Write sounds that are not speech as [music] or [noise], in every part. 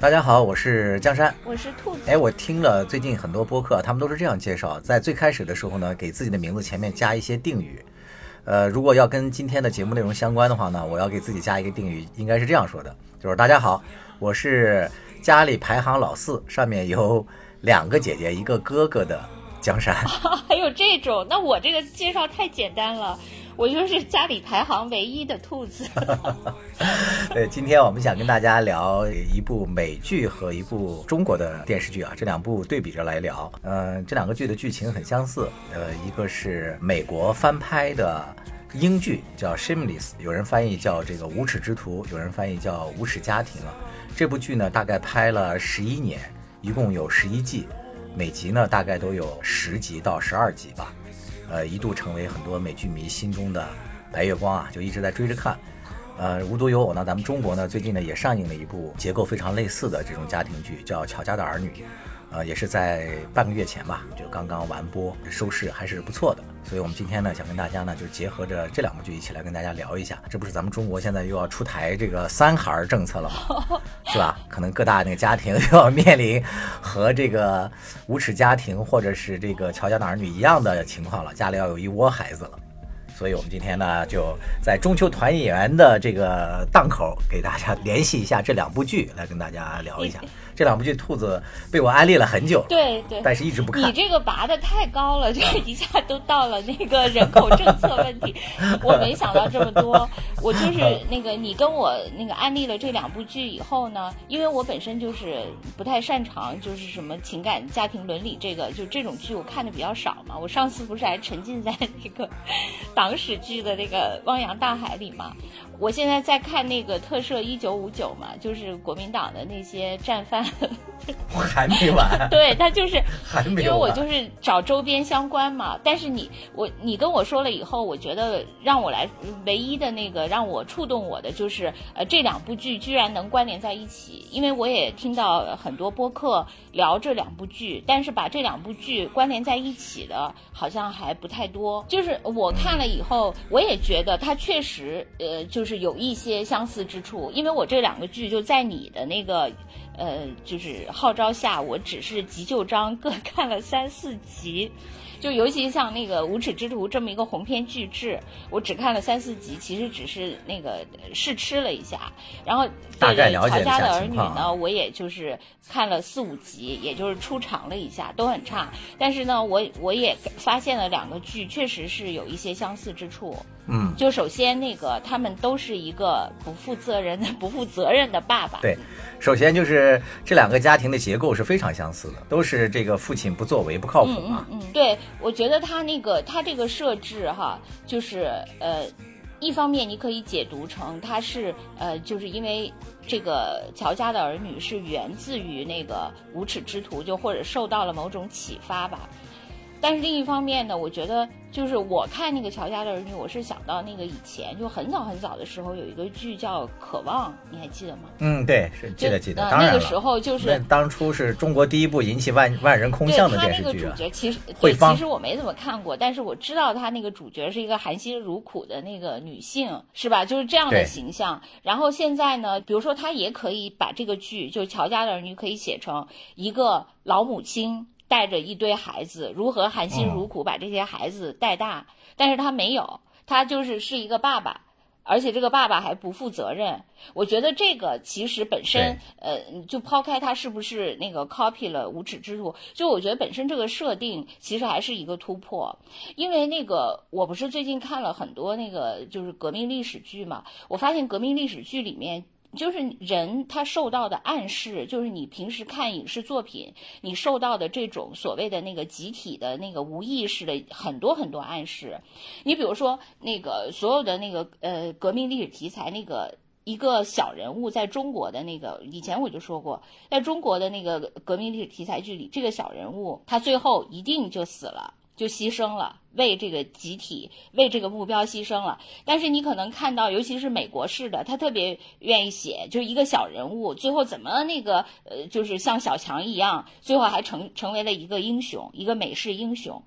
大家好，我是江山，我是兔子。哎，我听了最近很多播客，他们都是这样介绍，在最开始的时候呢，给自己的名字前面加一些定语。呃，如果要跟今天的节目内容相关的话呢，我要给自己加一个定语，应该是这样说的，就是大家好，我是家里排行老四，上面有两个姐姐一个哥哥的江山。[laughs] 还有这种？那我这个介绍太简单了。我就是家里排行唯一的兔子。[laughs] 对，今天我们想跟大家聊一部美剧和一部中国的电视剧啊，这两部对比着来聊。嗯，这两个剧的剧情很相似。呃，一个是美国翻拍的英剧，叫《Shameless》，有人翻译叫这个《无耻之徒》，有人翻译叫《无耻家庭》啊。这部剧呢，大概拍了十一年，一共有十一季，每集呢大概都有十集到十二集吧。呃，一度成为很多美剧迷心中的白月光啊，就一直在追着看。呃，无独有偶呢，咱们中国呢最近呢也上映了一部结构非常类似的这种家庭剧，叫《乔家的儿女》。呃，也是在半个月前吧，就刚刚完播，收视还是不错的。所以，我们今天呢，想跟大家呢，就结合着这两部剧一起来跟大家聊一下。这不是咱们中国现在又要出台这个三孩政策了吗？[laughs] 是吧？可能各大那个家庭又要面临和这个无耻家庭或者是这个乔家的儿女一样的情况了，家里要有一窝孩子了。所以，我们今天呢，就在中秋团圆的这个档口，给大家联系一下这两部剧，来跟大家聊一下。这两部剧，兔子被我安利了很久，对对，但是一直不看。你这个拔的太高了，就一下都到了那个人口政策问题。[laughs] 我没想到这么多，我就是那个你跟我那个安利了这两部剧以后呢，因为我本身就是不太擅长，就是什么情感、家庭伦理这个，就这种剧我看的比较少嘛。我上次不是还沉浸在那个 [laughs] 党史剧的那个汪洋大海里嘛？我现在在看那个特摄一九五九嘛，就是国民党的那些战犯。[laughs] 还没完，[laughs] 对他就是 [laughs] 还没因为我就是找周边相关嘛。但是你我你跟我说了以后，我觉得让我来唯一的那个让我触动我的就是呃这两部剧居然能关联在一起。因为我也听到很多播客聊这两部剧，但是把这两部剧关联在一起的，好像还不太多。就是我看了以后，我也觉得它确实呃就是有一些相似之处。因为我这两个剧就在你的那个。呃，就是号召下，我只是急救章各看了三四集。就尤其像那个《无耻之徒》这么一个鸿篇巨制，我只看了三四集，其实只是那个试吃了一下。然后大概了解一下乔家的儿女呢，我也就是看了四五集，也就是出场了一下，都很差。但是呢，我我也发现了两个剧确实是有一些相似之处。嗯，就首先那个他们都是一个不负责任的、[laughs] 不负责任的爸爸。对，首先就是这两个家庭的结构是非常相似的，都是这个父亲不作为、不靠谱啊。嗯，对。我觉得他那个他这个设置哈，就是呃，一方面你可以解读成他是呃，就是因为这个乔家的儿女是源自于那个无耻之徒，就或者受到了某种启发吧。但是另一方面呢，我觉得。就是我看那个乔家的儿女，我是想到那个以前就很早很早的时候有一个剧叫《渴望》，你还记得吗？嗯，对，是记得记得。那个时候就是当初是中国第一部引起万万人空巷的电视剧啊。他那个主角其实对，其实我没怎么看过，但是我知道他那个主角是一个含辛茹苦的那个女性，是吧？就是这样的形象。然后现在呢，比如说他也可以把这个剧，就乔家的儿女，可以写成一个老母亲。带着一堆孩子，如何含辛茹苦把这些孩子带大？但是他没有，他就是是一个爸爸，而且这个爸爸还不负责任。我觉得这个其实本身，呃，就抛开他是不是那个 copy 了无耻之徒，就我觉得本身这个设定其实还是一个突破。因为那个我不是最近看了很多那个就是革命历史剧嘛，我发现革命历史剧里面。就是人他受到的暗示，就是你平时看影视作品，你受到的这种所谓的那个集体的那个无意识的很多很多暗示。你比如说那个所有的那个呃革命历史题材，那个一个小人物在中国的那个以前我就说过，在中国的那个革命历史题材剧里，这个小人物他最后一定就死了。就牺牲了，为这个集体，为这个目标牺牲了。但是你可能看到，尤其是美国式的，他特别愿意写，就是一个小人物最后怎么那个呃，就是像小强一样，最后还成成为了一个英雄，一个美式英雄。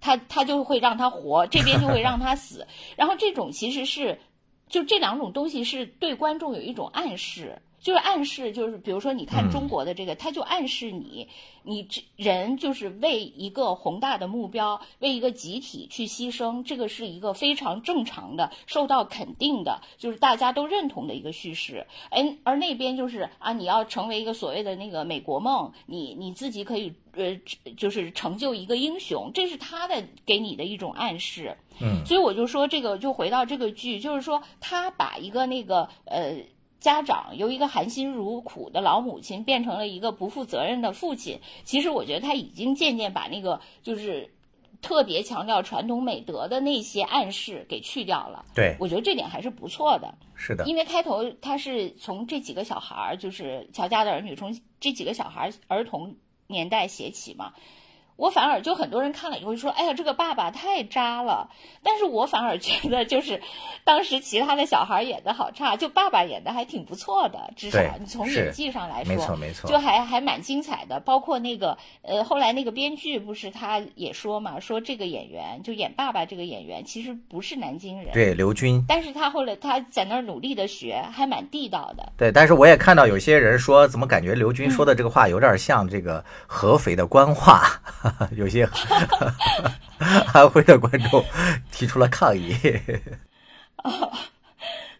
他他就会让他活，这边就会让他死。[laughs] 然后这种其实是，就这两种东西是对观众有一种暗示。就是暗示，就是比如说，你看中国的这个，他就暗示你，你这人就是为一个宏大的目标，为一个集体去牺牲，这个是一个非常正常的、受到肯定的，就是大家都认同的一个叙事。哎，而那边就是啊，你要成为一个所谓的那个美国梦，你你自己可以呃，就是成就一个英雄，这是他的给你的一种暗示。嗯，所以我就说这个，就回到这个剧，就是说他把一个那个呃。家长由一个含辛茹苦的老母亲变成了一个不负责任的父亲，其实我觉得他已经渐渐把那个就是特别强调传统美德的那些暗示给去掉了。对，我觉得这点还是不错的。是的，因为开头他是从这几个小孩儿，就是乔家的儿女，从这几个小孩儿童年代写起嘛。我反而就很多人看了以后就说：“哎呀，这个爸爸太渣了。”但是我反而觉得，就是当时其他的小孩演的好差，就爸爸演的还挺不错的，至少你从演技上来说，没错没错，就还还蛮精彩的。包括那个呃，后来那个编剧不是他也说嘛，说这个演员就演爸爸这个演员其实不是南京人，对刘军，但是他后来他在那儿努力的学，还蛮地道的。对，但是我也看到有些人说，怎么感觉刘军说的这个话有点像这个合肥的官话。[laughs] 有些 [laughs] 安徽的观众提出了抗议。[laughs]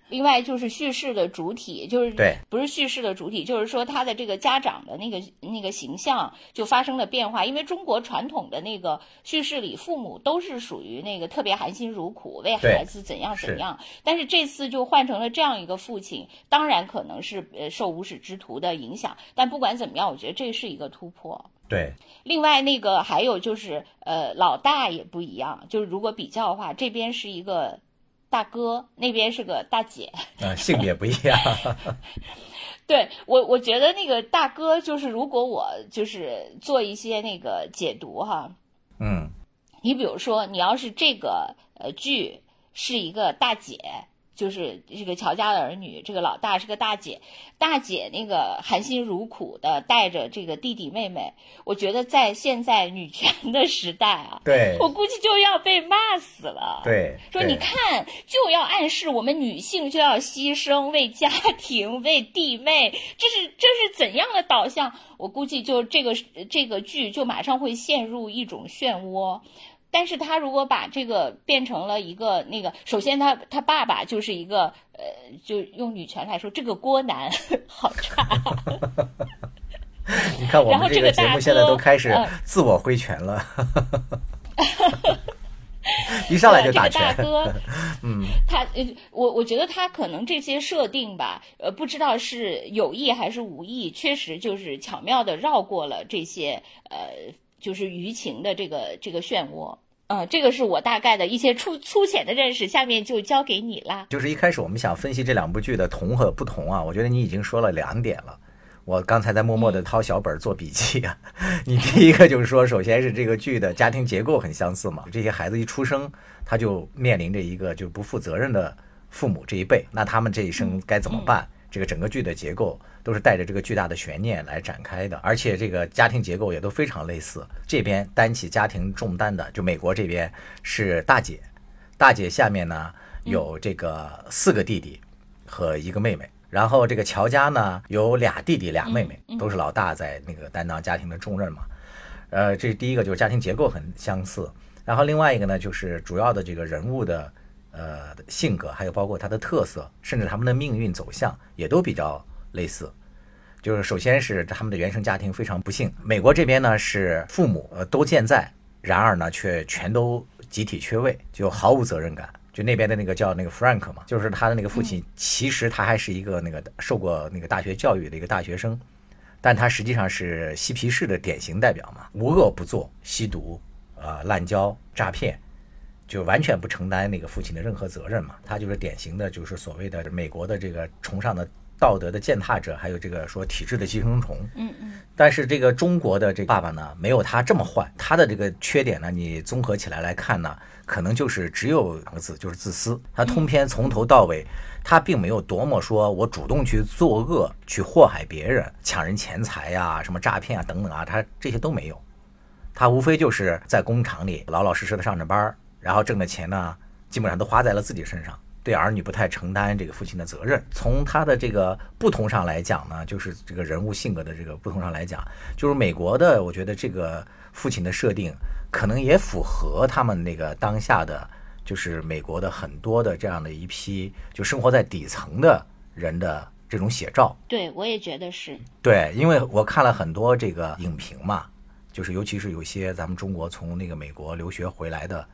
另外就是叙事的主体，就是对，不是叙事的主体，就是说他的这个家长的那个那个形象就发生了变化。因为中国传统的那个叙事里，父母都是属于那个特别含辛茹苦，为孩子怎样怎样。但是这次就换成了这样一个父亲，当然可能是呃受无耻之徒的影响，但不管怎么样，我觉得这是一个突破。对，另外那个还有就是，呃，老大也不一样。就是如果比较的话，这边是一个大哥，那边是个大姐，啊，性别不一样。[laughs] 对我，我觉得那个大哥就是，如果我就是做一些那个解读哈，嗯，你比如说，你要是这个呃剧是一个大姐。就是这个乔家的儿女，这个老大是个大姐，大姐那个含辛茹苦的带着这个弟弟妹妹，我觉得在现在女权的时代啊，对，我估计就要被骂死了。对，说你看就要暗示我们女性就要牺牲为家庭为弟妹，这是这是怎样的导向？我估计就这个这个剧就马上会陷入一种漩涡。但是他如果把这个变成了一个那个，首先他他爸爸就是一个呃，就用女权来说，这个郭男 [laughs] 好差。[laughs] 你看我们这个节目现在都开始自我挥拳了，[laughs] 一上来就打拳。大哥，嗯，他我我觉得他可能这些设定吧，呃，不知道是有意还是无意，确实就是巧妙的绕过了这些呃。就是舆情的这个这个漩涡，呃，这个是我大概的一些粗粗浅的认识，下面就交给你啦。就是一开始我们想分析这两部剧的同和不同啊，我觉得你已经说了两点了，我刚才在默默地掏小本做笔记啊。[laughs] 你第一个就是说，首先是这个剧的家庭结构很相似嘛，这些孩子一出生他就面临着一个就不负责任的父母这一辈，那他们这一生该怎么办？这个整个剧的结构都是带着这个巨大的悬念来展开的，而且这个家庭结构也都非常类似。这边担起家庭重担的，就美国这边是大姐，大姐下面呢有这个四个弟弟和一个妹妹，然后这个乔家呢有俩弟弟俩妹妹，都是老大在那个担当家庭的重任嘛。呃，这第一个就是家庭结构很相似，然后另外一个呢就是主要的这个人物的。呃，性格还有包括他的特色，甚至他们的命运走向也都比较类似。就是首先是他们的原生家庭非常不幸，美国这边呢是父母呃都健在，然而呢却全都集体缺位，就毫无责任感。就那边的那个叫那个 Frank 嘛，就是他的那个父亲，其实他还是一个那个受过那个大学教育的一个大学生，但他实际上是嬉皮士的典型代表嘛，无恶不作，吸毒呃滥交诈骗。就完全不承担那个父亲的任何责任嘛，他就是典型的，就是所谓的美国的这个崇尚的道德的践踏者，还有这个说体制的寄生虫。嗯嗯。但是这个中国的这个爸爸呢，没有他这么坏。他的这个缺点呢，你综合起来来看呢，可能就是只有两个字，就是自私。他通篇从头到尾，他并没有多么说我主动去作恶，去祸害别人，抢人钱财呀，什么诈骗啊等等啊，他这些都没有。他无非就是在工厂里老老实实的上着班儿。然后挣的钱呢，基本上都花在了自己身上，对儿女不太承担这个父亲的责任。从他的这个不同上来讲呢，就是这个人物性格的这个不同上来讲，就是美国的，我觉得这个父亲的设定可能也符合他们那个当下的，就是美国的很多的这样的一批就生活在底层的人的这种写照。对，我也觉得是。对，因为我看了很多这个影评嘛，就是尤其是有些咱们中国从那个美国留学回来的。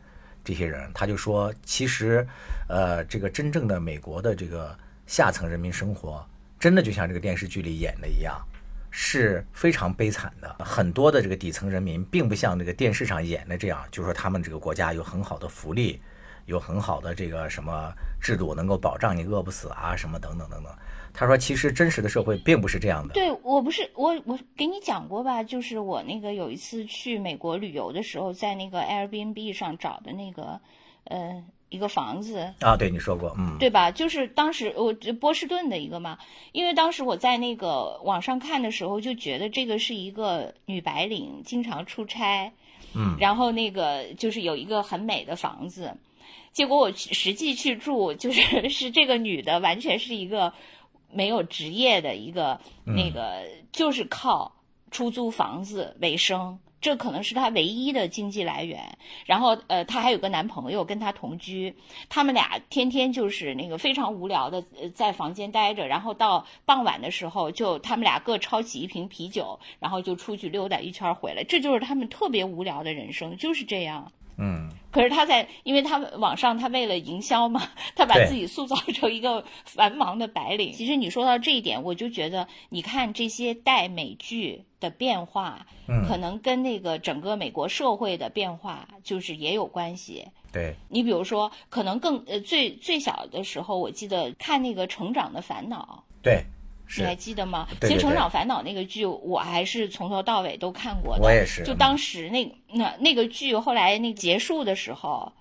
这些人，他就说，其实，呃，这个真正的美国的这个下层人民生活，真的就像这个电视剧里演的一样，是非常悲惨的。很多的这个底层人民，并不像这个电视上演的这样，就说他们这个国家有很好的福利，有很好的这个什么制度，能够保障你饿不死啊，什么等等等等。他说：“其实真实的社会并不是这样的。”对我不是我我给你讲过吧？就是我那个有一次去美国旅游的时候，在那个 Airbnb 上找的那个呃一个房子啊，对你说过，嗯，对吧？就是当时我波士顿的一个嘛，因为当时我在那个网上看的时候，就觉得这个是一个女白领经常出差，嗯，然后那个就是有一个很美的房子，结果我实际去住，就是 [laughs] 是这个女的完全是一个。没有职业的一个那个，就是靠出租房子为生，这可能是她唯一的经济来源。然后，呃，她还有个男朋友跟她同居，他们俩天天就是那个非常无聊的在房间待着，然后到傍晚的时候，就他们俩各抄起一瓶啤酒，然后就出去溜达一圈回来。这就是他们特别无聊的人生，就是这样。嗯，可是他在，因为他网上他为了营销嘛，[laughs] 他把自己塑造成一个繁忙的白领。其实你说到这一点，我就觉得，你看这些带美剧的变化，嗯，可能跟那个整个美国社会的变化就是也有关系。对，你比如说，可能更呃最最小的时候，我记得看那个《成长的烦恼》。对。你还记得吗？其实《成长烦恼》那个剧，我还是从头到尾都看过的。我也是。就当时那那那个剧后来那结束的时候，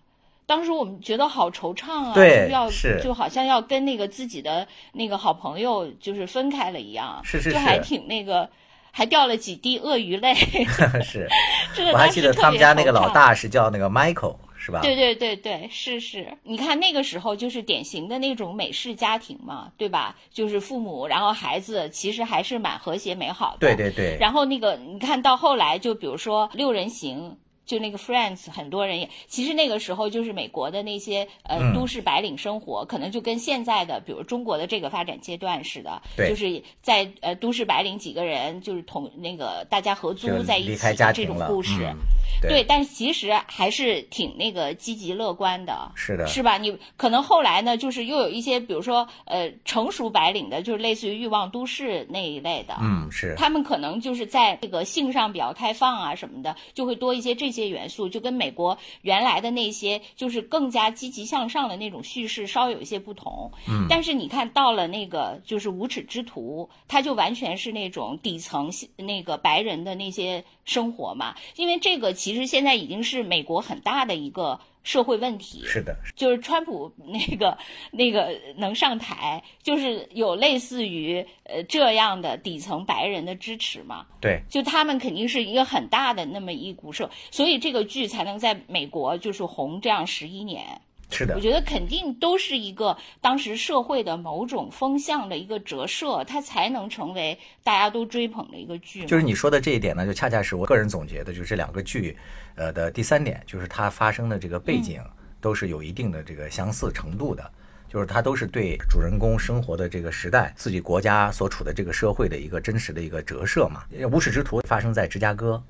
当时我们觉得好惆怅啊，就要就好像要跟那个自己的那个好朋友就是分开了一样，是是是，就还挺那个，还掉了几滴鳄鱼泪。[laughs] 是，[laughs] 这个我还记得他们家那个老大是叫那个 Michael。是吧？对对对对，是是，你看那个时候就是典型的那种美式家庭嘛，对吧？就是父母，然后孩子，其实还是蛮和谐美好的。对对对。然后那个，你看到后来，就比如说六人行。就那个 Friends，很多人也其实那个时候就是美国的那些呃都市白领生活，可能就跟现在的比如中国的这个发展阶段似的，就是在呃都市白领几个人就是同那个大家合租在一起这种故事，对，但是其实还是挺那个积极乐观的，是的，是吧？你可能后来呢，就是又有一些比如说呃成熟白领的，就是类似于欲望都市那一类的，嗯，是。他们可能就是在这个性上比较开放啊什么的，就会多一些这。些元素就跟美国原来的那些就是更加积极向上的那种叙事稍有一些不同，嗯，但是你看到了那个就是无耻之徒，他就完全是那种底层那个白人的那些生活嘛，因为这个其实现在已经是美国很大的一个。社会问题是的，就是川普那个那个能上台，就是有类似于呃这样的底层白人的支持嘛？对，就他们肯定是一个很大的那么一股社，所以这个剧才能在美国就是红这样十一年。是的，我觉得肯定都是一个当时社会的某种风向的一个折射，它才能成为大家都追捧的一个剧。就是你说的这一点呢，就恰恰是我个人总结的，就是这两个剧，呃的第三点，就是它发生的这个背景都是有一定的这个相似程度的，就是它都是对主人公生活的这个时代、自己国家所处的这个社会的一个真实的一个折射嘛。无耻之徒发生在芝加哥。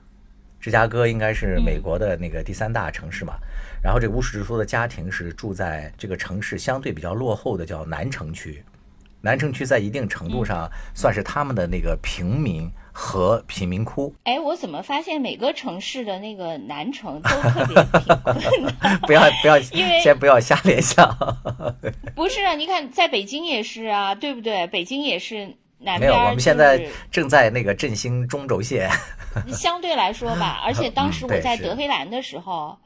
芝加哥应该是美国的那个第三大城市嘛，然后这个无耻之徒的家庭是住在这个城市相对比较落后的叫南城区，南城区在一定程度上算是他们的那个平民和贫民窟。哎，我怎么发现每个城市的那个南城都 [laughs] 特别贫困？不要不要，[laughs] 因为先不要瞎联想。不是啊，你看在北京也是啊，对不对？北京也是。没有，我们现在正在那个振兴中轴线。[laughs] 相对来说吧，而且当时我在德黑兰的时候，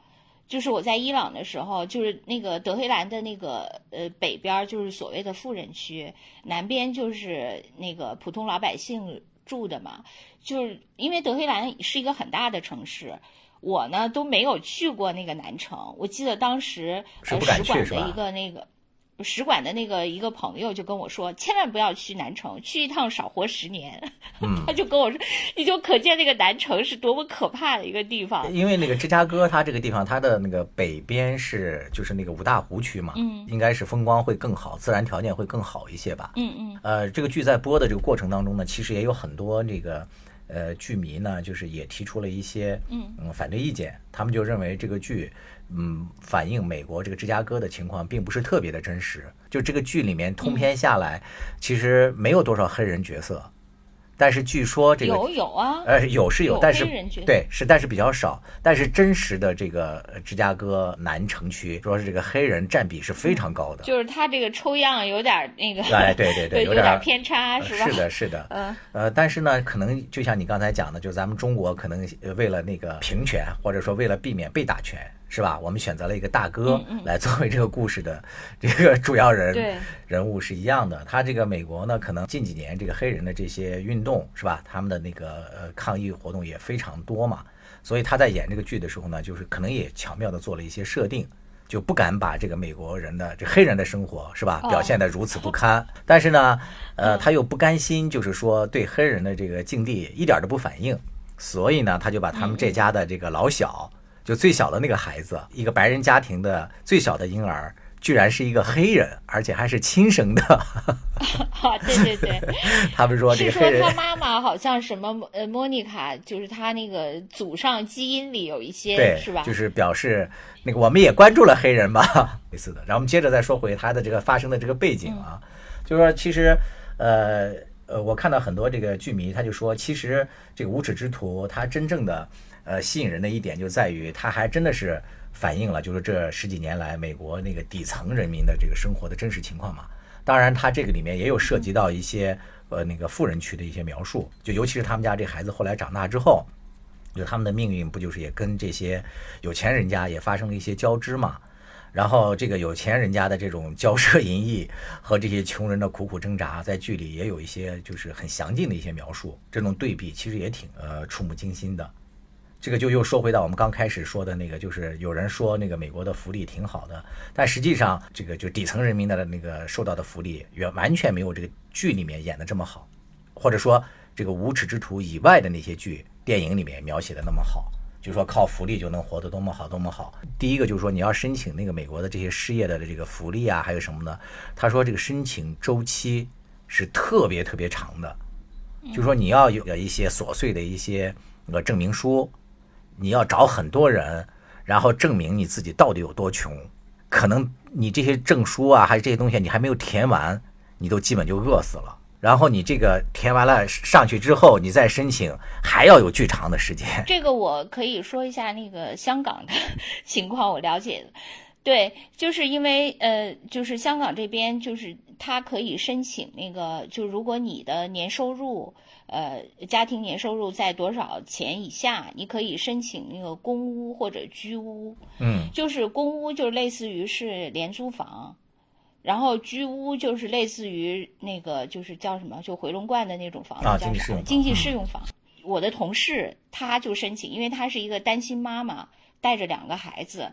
就是我在伊朗的时候，就是那个德黑兰的那个呃北边就是所谓的富人区，南边就是那个普通老百姓住的嘛。就是因为德黑兰是一个很大的城市，我呢都没有去过那个南城。我记得当时使馆的一个那个。使馆的那个一个朋友就跟我说，千万不要去南城，去一趟少活十年。[laughs] 他就跟我说，你就可见那个南城是多么可怕的一个地方。因为那个芝加哥，它这个地方，它的那个北边是就是那个五大湖区嘛，嗯，应该是风光会更好，自然条件会更好一些吧。嗯嗯。呃，这个剧在播的这个过程当中呢，其实也有很多这个呃剧迷呢，就是也提出了一些嗯嗯反对意见，他们就认为这个剧。嗯，反映美国这个芝加哥的情况并不是特别的真实。就这个剧里面通篇下来，其实没有多少黑人角色。但是据说这个有有啊，呃有是有，但是对是但是比较少。但是真实的这个芝加哥南城区，主要是这个黑人占比是非常高的。就是他这个抽样有点那个，哎对对 [laughs] 对，有点偏差是吧？是的，是的。嗯呃，但是呢，可能就像你刚才讲的，就咱们中国可能为了那个平权，或者说为了避免被打拳。是吧？我们选择了一个大哥来作为这个故事的这个主要人人物是一样的。他这个美国呢，可能近几年这个黑人的这些运动是吧？他们的那个呃抗议活动也非常多嘛。所以他在演这个剧的时候呢，就是可能也巧妙的做了一些设定，就不敢把这个美国人的这黑人的生活是吧表现得如此不堪。但是呢，呃，他又不甘心，就是说对黑人的这个境地一点都不反应，所以呢，他就把他们这家的这个老小。就最小的那个孩子，一个白人家庭的最小的婴儿，居然是一个黑人，而且还是亲生的。[laughs] 对对对，[laughs] 他们说这个黑人，他妈妈好像什么呃，莫妮卡，就是他那个祖上基因里有一些，对，是吧？就是表示那个我们也关注了黑人吧，[laughs] 类似的。然后我们接着再说回他的这个发生的这个背景啊，就是说其实呃呃，我看到很多这个剧迷他就说，其实这个无耻之徒他真正的。呃，吸引人的一点就在于，它还真的是反映了，就是这十几年来美国那个底层人民的这个生活的真实情况嘛。当然，它这个里面也有涉及到一些呃那个富人区的一些描述，就尤其是他们家这孩子后来长大之后，就他们的命运不就是也跟这些有钱人家也发生了一些交织嘛？然后这个有钱人家的这种骄奢淫逸和这些穷人的苦苦挣扎，在剧里也有一些就是很详尽的一些描述，这种对比其实也挺呃触目惊心的。这个就又说回到我们刚开始说的那个，就是有人说那个美国的福利挺好的，但实际上这个就底层人民的那个受到的福利远完全没有这个剧里面演的这么好，或者说这个无耻之徒以外的那些剧电影里面描写的那么好，就是说靠福利就能活得多么好多么好。第一个就是说你要申请那个美国的这些失业的这个福利啊，还有什么呢？他说这个申请周期是特别特别长的，就是说你要有一些琐碎的一些呃证明书。你要找很多人，然后证明你自己到底有多穷。可能你这些证书啊，还是这些东西，你还没有填完，你都基本就饿死了。然后你这个填完了上去之后，你再申请，还要有巨长的时间。[laughs] 这个我可以说一下那个香港的 [laughs] 情况，我了解。对，就是因为呃，就是香港这边，就是他可以申请那个，就如果你的年收入。呃，家庭年收入在多少钱以下，你可以申请那个公屋或者居屋。嗯，就是公屋就类似于是廉租房，然后居屋就是类似于那个就是叫什么，就回龙观的那种房子叫啥？经济适用房。我的同事他就申请，因为他是一个单亲妈妈，带着两个孩子。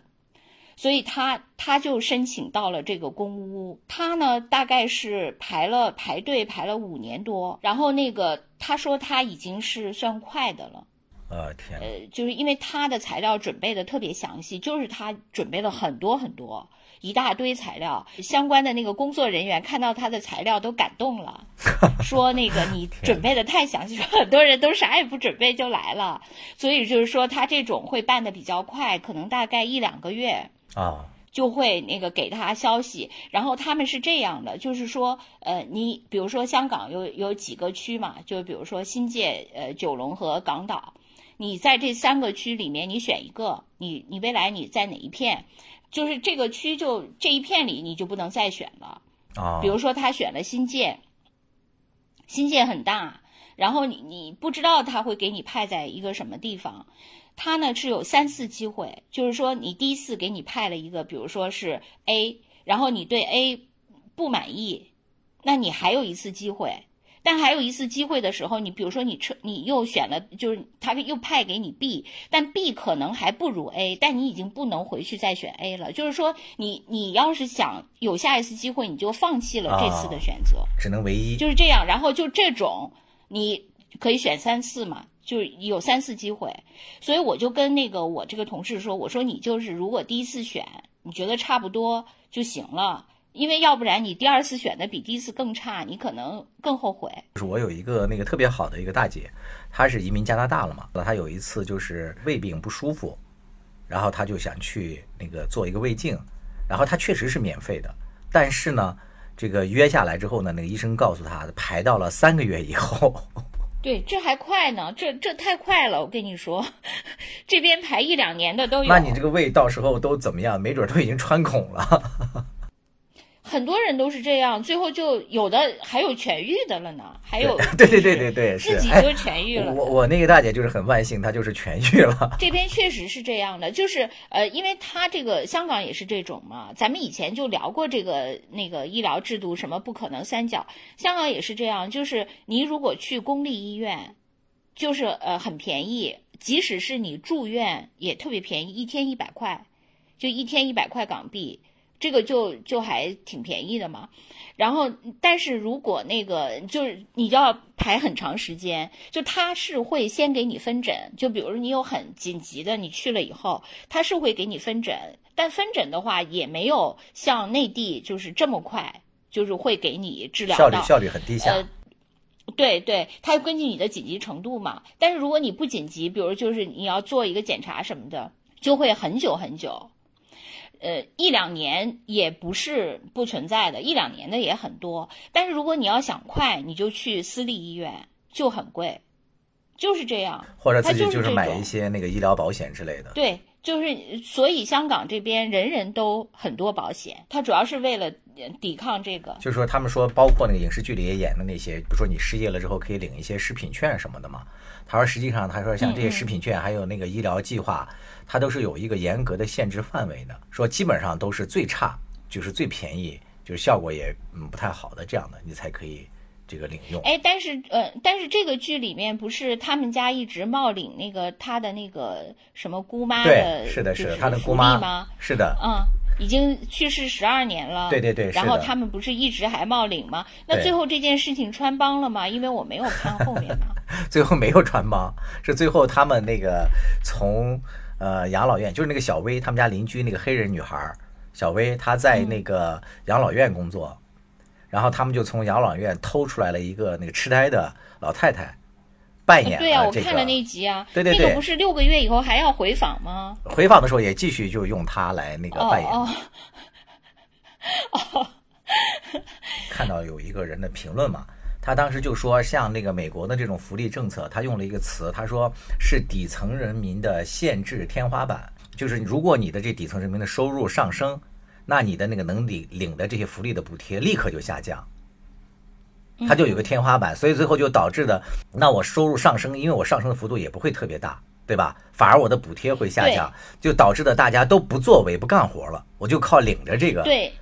所以他他就申请到了这个公屋，他呢大概是排了排队排了五年多，然后那个他说他已经是算快的了，呃天，呃就是因为他的材料准备的特别详细，就是他准备了很多很多一大堆材料，相关的那个工作人员看到他的材料都感动了，[laughs] 说那个你准备的太详细，说很多人都啥也不准备就来了，所以就是说他这种会办的比较快，可能大概一两个月。啊，就会那个给他消息，然后他们是这样的，就是说，呃，你比如说香港有有几个区嘛，就比如说新界、呃九龙和港岛，你在这三个区里面你选一个，你你未来你在哪一片，就是这个区就这一片里你就不能再选了啊。比如说他选了新界，新界很大，然后你你不知道他会给你派在一个什么地方。他呢是有三次机会，就是说你第一次给你派了一个，比如说是 A，然后你对 A 不满意，那你还有一次机会。但还有一次机会的时候，你比如说你车你又选了，就是他又派给你 B，但 B 可能还不如 A，但你已经不能回去再选 A 了。就是说，你你要是想有下一次机会，你就放弃了这次的选择，只能唯一，就是这样。然后就这种，你可以选三次嘛，就是有三次机会。所以我就跟那个我这个同事说，我说你就是如果第一次选，你觉得差不多就行了。因为要不然你第二次选的比第一次更差，你可能更后悔。就是我有一个那个特别好的一个大姐，她是移民加拿大了嘛，她有一次就是胃病不舒服，然后她就想去那个做一个胃镜，然后她确实是免费的，但是呢，这个约下来之后呢，那个医生告诉她排到了三个月以后。对，这还快呢，这这太快了，我跟你说，[laughs] 这边排一两年的都有。那你这个胃到时候都怎么样？没准都已经穿孔了。很多人都是这样，最后就有的还有痊愈的了呢，还有 [laughs] 对对对对对，自己就痊愈了。[laughs] 我我那个大姐就是很万幸，她就是痊愈了。[laughs] 这边确实是这样的，就是呃，因为他这个香港也是这种嘛，咱们以前就聊过这个那个医疗制度什么不可能三角，香港也是这样，就是你如果去公立医院，就是呃很便宜，即使是你住院也特别便宜，一天一百块，就一天一百块港币。这个就就还挺便宜的嘛，然后但是如果那个就是你要排很长时间，就他是会先给你分诊，就比如你有很紧急的，你去了以后，他是会给你分诊，但分诊的话也没有像内地就是这么快，就是会给你治疗效率效率很低下。呃，对对，他根据你的紧急程度嘛，但是如果你不紧急，比如就是你要做一个检查什么的，就会很久很久。呃，一两年也不是不存在的，一两年的也很多。但是如果你要想快，你就去私立医院，就很贵，就是这样。或者自己就是买一些那个医疗保险之类的。对，就是所以香港这边人人都很多保险，它主要是为了抵抗这个。就是说，他们说，包括那个影视剧里也演的那些，比如说你失业了之后可以领一些食品券什么的嘛。他说，实际上他说像这些食品券还有那个医疗计划。它都是有一个严格的限制范围的，说基本上都是最差，就是最便宜，就是效果也嗯不太好的这样的，你才可以这个领用。哎，但是呃，但是这个剧里面不是他们家一直冒领那个他的那个什么姑妈的，是的，是的，他的姑妈吗？是的，嗯，已经去世十二年了。对对对，然后他们不是一直还冒领吗？那最后这件事情穿帮了吗？因为我没有看后面嘛。[laughs] 最后没有穿帮，是最后他们那个从。呃，养老院就是那个小薇他们家邻居那个黑人女孩，小薇她在那个养老院工作，然后他们就从养老院偷出来了一个那个痴呆的老太太，扮演对呀，我看了那集啊，对对对，那个不是六个月以后还要回访吗？回访的时候也继续就用她来那个扮演。哦哦，[laughs] 看到有一个人的评论嘛。他当时就说，像那个美国的这种福利政策，他用了一个词，他说是底层人民的限制天花板，就是如果你的这底层人民的收入上升，那你的那个能领领的这些福利的补贴立刻就下降，他就有个天花板，所以最后就导致的，那我收入上升，因为我上升的幅度也不会特别大，对吧？反而我的补贴会下降，就导致的大家都不作为不干活了，我就靠领着这个，对，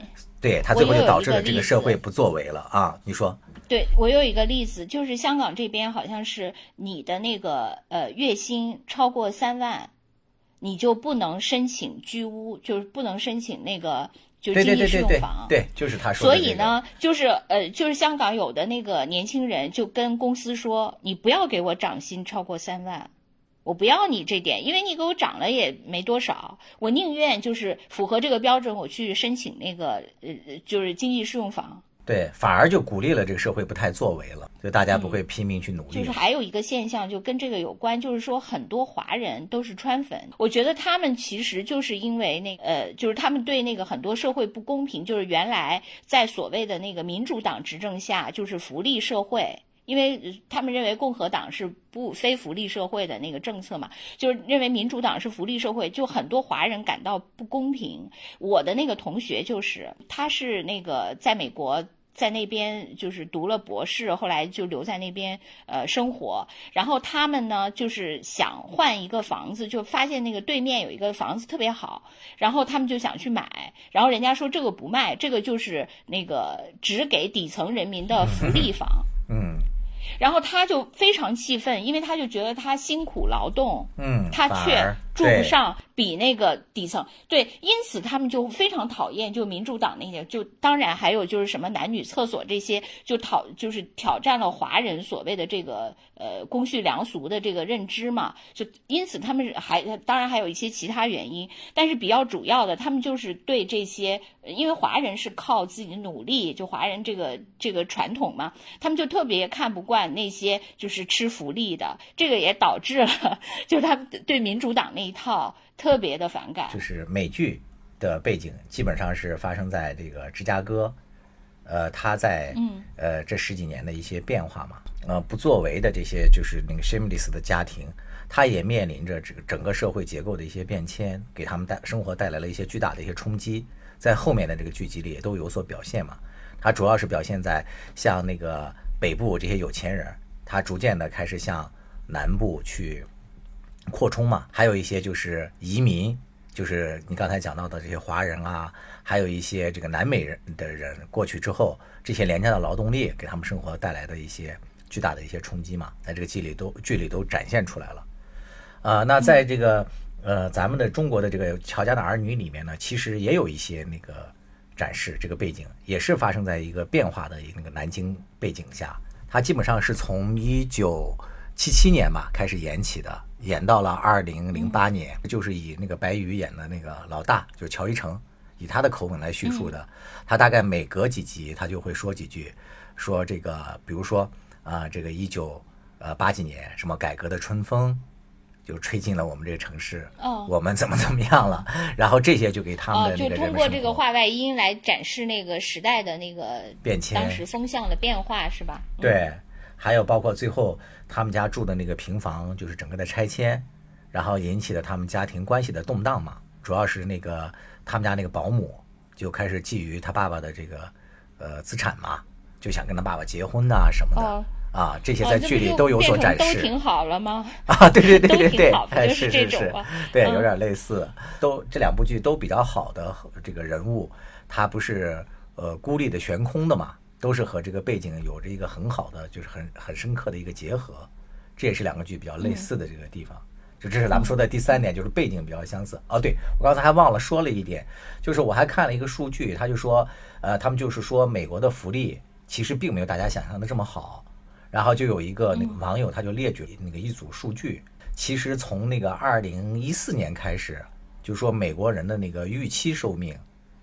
对他最后就导致了这个社会不作为了啊，你说？对我有一个例子，就是香港这边好像是你的那个呃月薪超过三万，你就不能申请居屋，就是不能申请那个就经济适用房。对，就是他说的。所以呢，就是呃，就是香港有的那个年轻人就跟公司说，你不要给我涨薪超过三万，我不要你这点，因为你给我涨了也没多少，我宁愿就是符合这个标准，我去申请那个呃就是经济适用房。对，反而就鼓励了这个社会不太作为了，就大家不会拼命去努力。就是还有一个现象，就跟这个有关，就是说很多华人都是川粉。我觉得他们其实就是因为那呃，就是他们对那个很多社会不公平，就是原来在所谓的那个民主党执政下，就是福利社会，因为他们认为共和党是不非福利社会的那个政策嘛，就是认为民主党是福利社会，就很多华人感到不公平。我的那个同学就是，他是那个在美国。在那边就是读了博士，后来就留在那边呃生活。然后他们呢，就是想换一个房子，就发现那个对面有一个房子特别好，然后他们就想去买。然后人家说这个不卖，这个就是那个只给底层人民的福利房。嗯，然后他就非常气愤，因为他就觉得他辛苦劳动，嗯，他却住不上比那个底层，对，因此他们就非常讨厌，就民主党那些，就当然还有就是什么男女厕所这些，就讨就是挑战了华人所谓的这个呃公序良俗的这个认知嘛，就因此他们还当然还有一些其他原因，但是比较主要的，他们就是对这些，因为华人是靠自己的努力，就华人这个这个传统嘛，他们就特别看不惯那些就是吃福利的，这个也导致了，[laughs] 就他们对民主党那一套。特别的反感，就是美剧的背景基本上是发生在这个芝加哥，呃，他在嗯呃这十几年的一些变化嘛，呃，不作为的这些就是那个 shameless 的家庭，他也面临着这个整个社会结构的一些变迁，给他们带生活带来了一些巨大的一些冲击，在后面的这个剧集里也都有所表现嘛。它主要是表现在像那个北部这些有钱人，他逐渐的开始向南部去。扩充嘛，还有一些就是移民，就是你刚才讲到的这些华人啊，还有一些这个南美人的人过去之后，这些廉价的劳动力给他们生活带来的一些巨大的一些冲击嘛，在这个剧里都剧里都展现出来了。啊，那在这个呃咱们的中国的这个乔家的儿女里面呢，其实也有一些那个展示这个背景，也是发生在一个变化的那个南京背景下，它基本上是从一九七七年嘛开始演起的。演到了二零零八年，就是以那个白宇演的那个老大，就是乔一成，以他的口吻来叙述的。他大概每隔几集，他就会说几句，说这个，比如说啊，这个一九呃八几年，什么改革的春风就吹进了我们这个城市，我们怎么怎么样了？然后这些就给他们的那个就通过这个话外音来展示那个时代的那个变迁，当时风向的变化，是吧？对。还有包括最后他们家住的那个平房，就是整个的拆迁，然后引起了他们家庭关系的动荡嘛。主要是那个他们家那个保姆就开始觊觎他爸爸的这个呃资产嘛，就想跟他爸爸结婚呐什么的啊。这些在剧里都有所展示。都挺好了吗？[laughs] 啊，对对对对对，是是是，对，有点类似。都这两部剧都比较好的这个人物，他不是呃孤立的悬空的嘛。都是和这个背景有着一个很好的，就是很很深刻的一个结合，这也是两个剧比较类似的这个地方。就这是咱们说的第三点，就是背景比较相似。哦，对我刚才还忘了说了一点，就是我还看了一个数据，他就说，呃，他们就是说美国的福利其实并没有大家想象的这么好。然后就有一个那个网友他就列举那个一组数据，其实从那个二零一四年开始，就说美国人的那个预期寿命。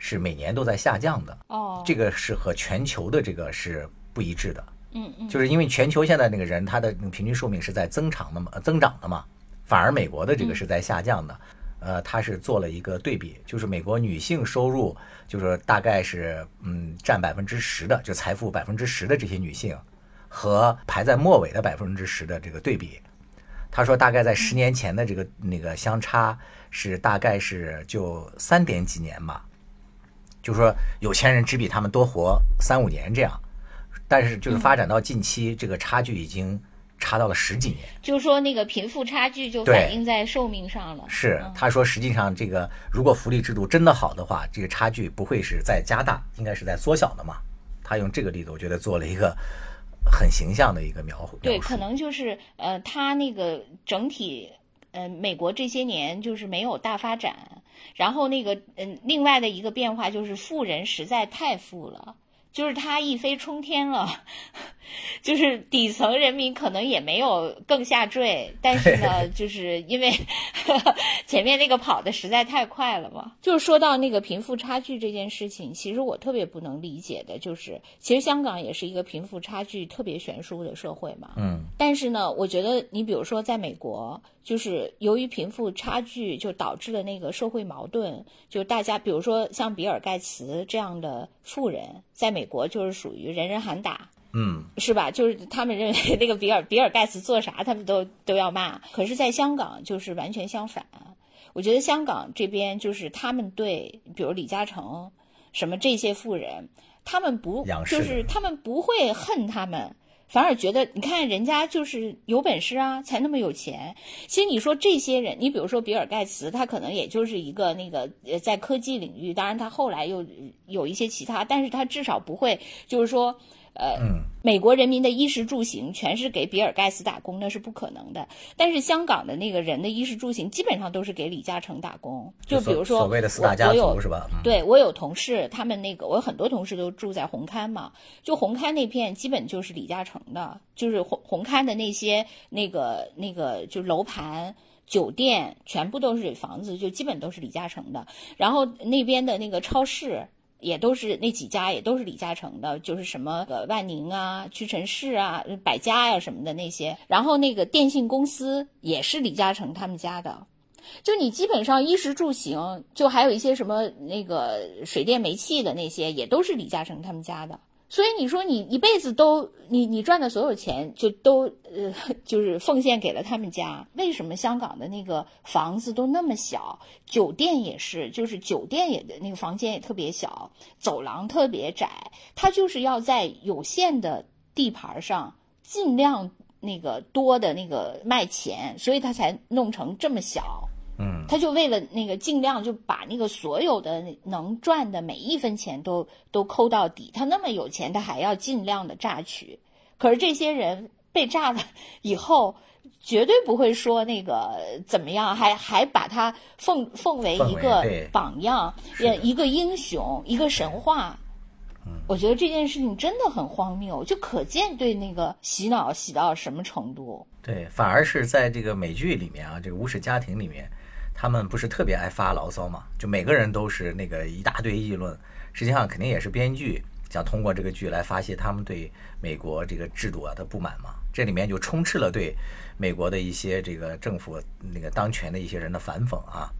是每年都在下降的哦，这个是和全球的这个是不一致的，嗯嗯，就是因为全球现在那个人他的平均寿命是在增长的嘛，增长的嘛，反而美国的这个是在下降的，呃，他是做了一个对比，就是美国女性收入就是大概是嗯占百分之十的，就财富百分之十的这些女性和排在末尾的百分之十的这个对比，他说大概在十年前的这个那个相差是大概是就三点几年嘛。就是说，有钱人只比他们多活三五年这样，但是就是发展到近期，这个差距已经差到了十几年。就是说，那个贫富差距就反映在寿命上了。是，他说，实际上这个如果福利制度真的好的话，这个差距不会是在加大，应该是在缩小的嘛。他用这个例子，我觉得做了一个很形象的一个描绘。对，可能就是呃，他那个整体。呃，美国这些年就是没有大发展，然后那个嗯，另外的一个变化就是富人实在太富了。就是他一飞冲天了，[laughs] 就是底层人民可能也没有更下坠，但是呢，就是因为 [laughs] 前面那个跑的实在太快了嘛。就是说到那个贫富差距这件事情，其实我特别不能理解的，就是其实香港也是一个贫富差距特别悬殊的社会嘛。嗯。但是呢，我觉得你比如说在美国，就是由于贫富差距就导致了那个社会矛盾，就大家比如说像比尔盖茨这样的富人。在美国就是属于人人喊打，嗯，是吧？就是他们认为 [laughs] 那个比尔比尔盖茨做啥，他们都都要骂。可是，在香港就是完全相反。我觉得香港这边就是他们对，比如李嘉诚什么这些富人，他们不就是他们不会恨他们。反而觉得，你看人家就是有本事啊，才那么有钱。其实你说这些人，你比如说比尔盖茨，他可能也就是一个那个呃，在科技领域，当然他后来又有一些其他，但是他至少不会就是说，呃，美国人民的衣食住行全是给比尔盖茨打工，那是不可能的。但是香港的那个人的衣食住行基本上都是给李嘉诚打工。就比如说，所谓的四大家族是吧？对我有同事，他们那个我有很多同事都住在红磡嘛，就红磡那片基本就是李嘉诚的，就是红红磡的那些那个那个就楼盘。酒店全部都是房子，就基本都是李嘉诚的。然后那边的那个超市也都是那几家，也都是李嘉诚的，就是什么呃万宁啊、屈臣氏啊、百家呀什么的那些。然后那个电信公司也是李嘉诚他们家的。就你基本上衣食住行，就还有一些什么那个水电煤气的那些，也都是李嘉诚他们家的。所以你说你一辈子都你你赚的所有钱就都呃就是奉献给了他们家，为什么香港的那个房子都那么小，酒店也是，就是酒店也的那个房间也特别小，走廊特别窄，他就是要在有限的地盘上尽量那个多的那个卖钱，所以他才弄成这么小。嗯，他就为了那个尽量就把那个所有的能赚的每一分钱都都抠到底。他那么有钱，他还要尽量的榨取。可是这些人被榨了以后，绝对不会说那个怎么样，还还把他奉奉为一个榜样，一个英雄，一个神话。我觉得这件事情真的很荒谬，就可见对那个洗脑洗到什么程度。对，反而是在这个美剧里面啊，这个无耻家庭里面。他们不是特别爱发牢骚嘛？就每个人都是那个一大堆议论，实际上肯定也是编剧想通过这个剧来发泄他们对美国这个制度啊的不满嘛。这里面就充斥了对美国的一些这个政府那个当权的一些人的反讽啊，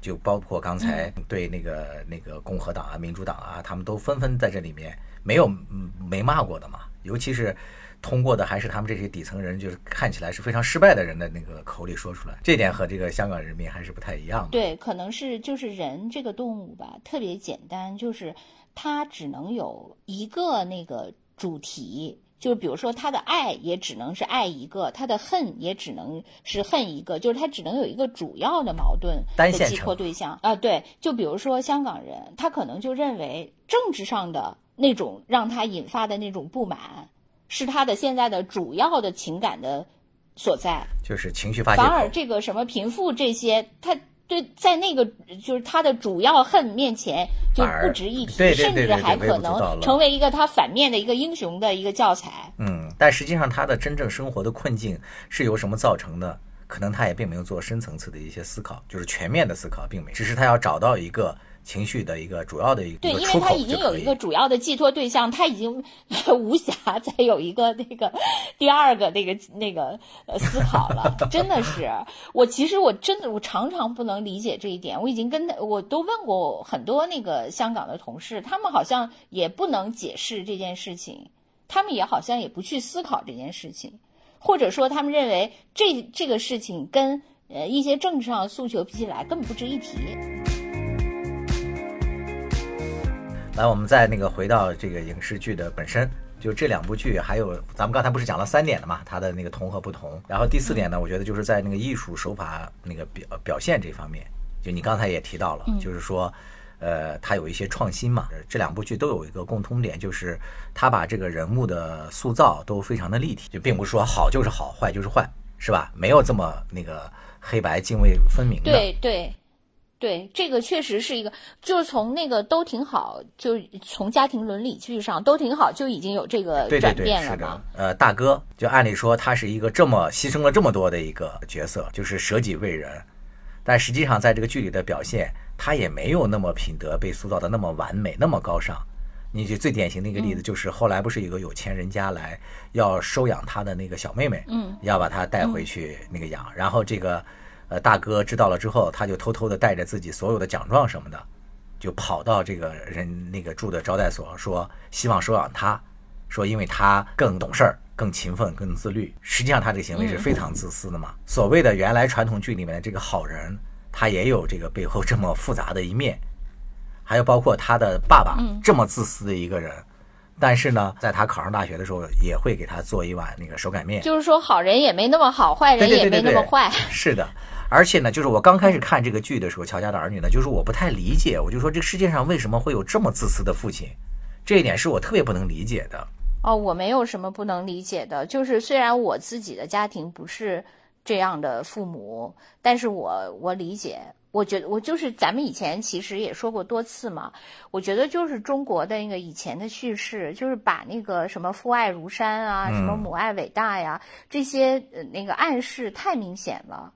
就包括刚才对那个那个共和党啊、民主党啊，他们都纷纷在这里面没有没骂过的嘛，尤其是。通过的还是他们这些底层人，就是看起来是非常失败的人的那个口里说出来，这点和这个香港人民还是不太一样的。对，可能是就是人这个动物吧，特别简单，就是它只能有一个那个主题，就是比如说他的爱也只能是爱一个，他的恨也只能是恨一个，就是他只能有一个主要的矛盾的寄托对象啊。对，就比如说香港人，他可能就认为政治上的那种让他引发的那种不满。是他的现在的主要的情感的所在，就是情绪发泄。反而这个什么贫富这些，他对在那个就是他的主要恨面前就不值一提，甚至还可能成为一个他反面的一个英雄的一个教材。嗯，但实际上他的真正生活的困境是由什么造成的？可能他也并没有做深层次的一些思考，就是全面的思考，并没，只是他要找到一个。情绪的一个主要的一个对，因为他已经有一个主要的寄托对象，他已经 [laughs] 无暇再有一个那个第二个那个那个呃思考了。[laughs] 真的是，我其实我真的我常常不能理解这一点。我已经跟他我都问过很多那个香港的同事，他们好像也不能解释这件事情，他们也好像也不去思考这件事情，或者说他们认为这这个事情跟呃一些政治上的诉求比起来根本不值一提。来，我们再那个回到这个影视剧的本身，就这两部剧，还有咱们刚才不是讲了三点的嘛，它的那个同和不同。然后第四点呢，我觉得就是在那个艺术手法那个表表现这方面，就你刚才也提到了，就是说，呃，它有一些创新嘛。这两部剧都有一个共通点，就是它把这个人物的塑造都非常的立体，就并不是说好就是好，坏就是坏，是吧？没有这么那个黑白泾渭分明的。对对。对，这个确实是一个，就是从那个都挺好，就从家庭伦理剧上都挺好，就已经有这个转变了嘛。呃，大哥，就按理说他是一个这么牺牲了这么多的一个角色，就是舍己为人，但实际上在这个剧里的表现，他也没有那么品德被塑造的那么完美，那么高尚。你就最典型的一个例子，就是后来不是有个有钱人家来要收养他的那个小妹妹，嗯，要把他带回去那个养，然后这个。呃，大哥知道了之后，他就偷偷的带着自己所有的奖状什么的，就跑到这个人那个住的招待所，说希望收养他，说因为他更懂事儿、更勤奋、更自律。实际上，他这个行为是非常自私的嘛。所谓的原来传统剧里面的这个好人，他也有这个背后这么复杂的一面。还有包括他的爸爸这么自私的一个人，但是呢，在他考上大学的时候，也会给他做一碗那个手擀面。就是说，好人也没那么好，坏人也没那么坏。是的。而且呢，就是我刚开始看这个剧的时候，《乔家的儿女》呢，就是我不太理解，我就说这个世界上为什么会有这么自私的父亲？这一点是我特别不能理解的。哦，我没有什么不能理解的，就是虽然我自己的家庭不是这样的父母，但是我我理解。我觉得我就是咱们以前其实也说过多次嘛，我觉得就是中国的那个以前的叙事，就是把那个什么父爱如山啊，什么母爱伟大呀，这些呃那个暗示太明显了。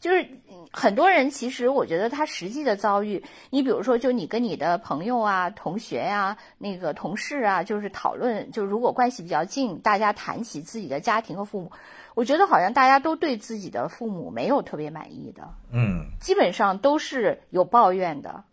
就是很多人其实我觉得他实际的遭遇，你比如说就你跟你的朋友啊、同学呀、那个同事啊，就是讨论，就如果关系比较近，大家谈起自己的家庭和父母。我觉得好像大家都对自己的父母没有特别满意的，嗯，基本上都是有抱怨的。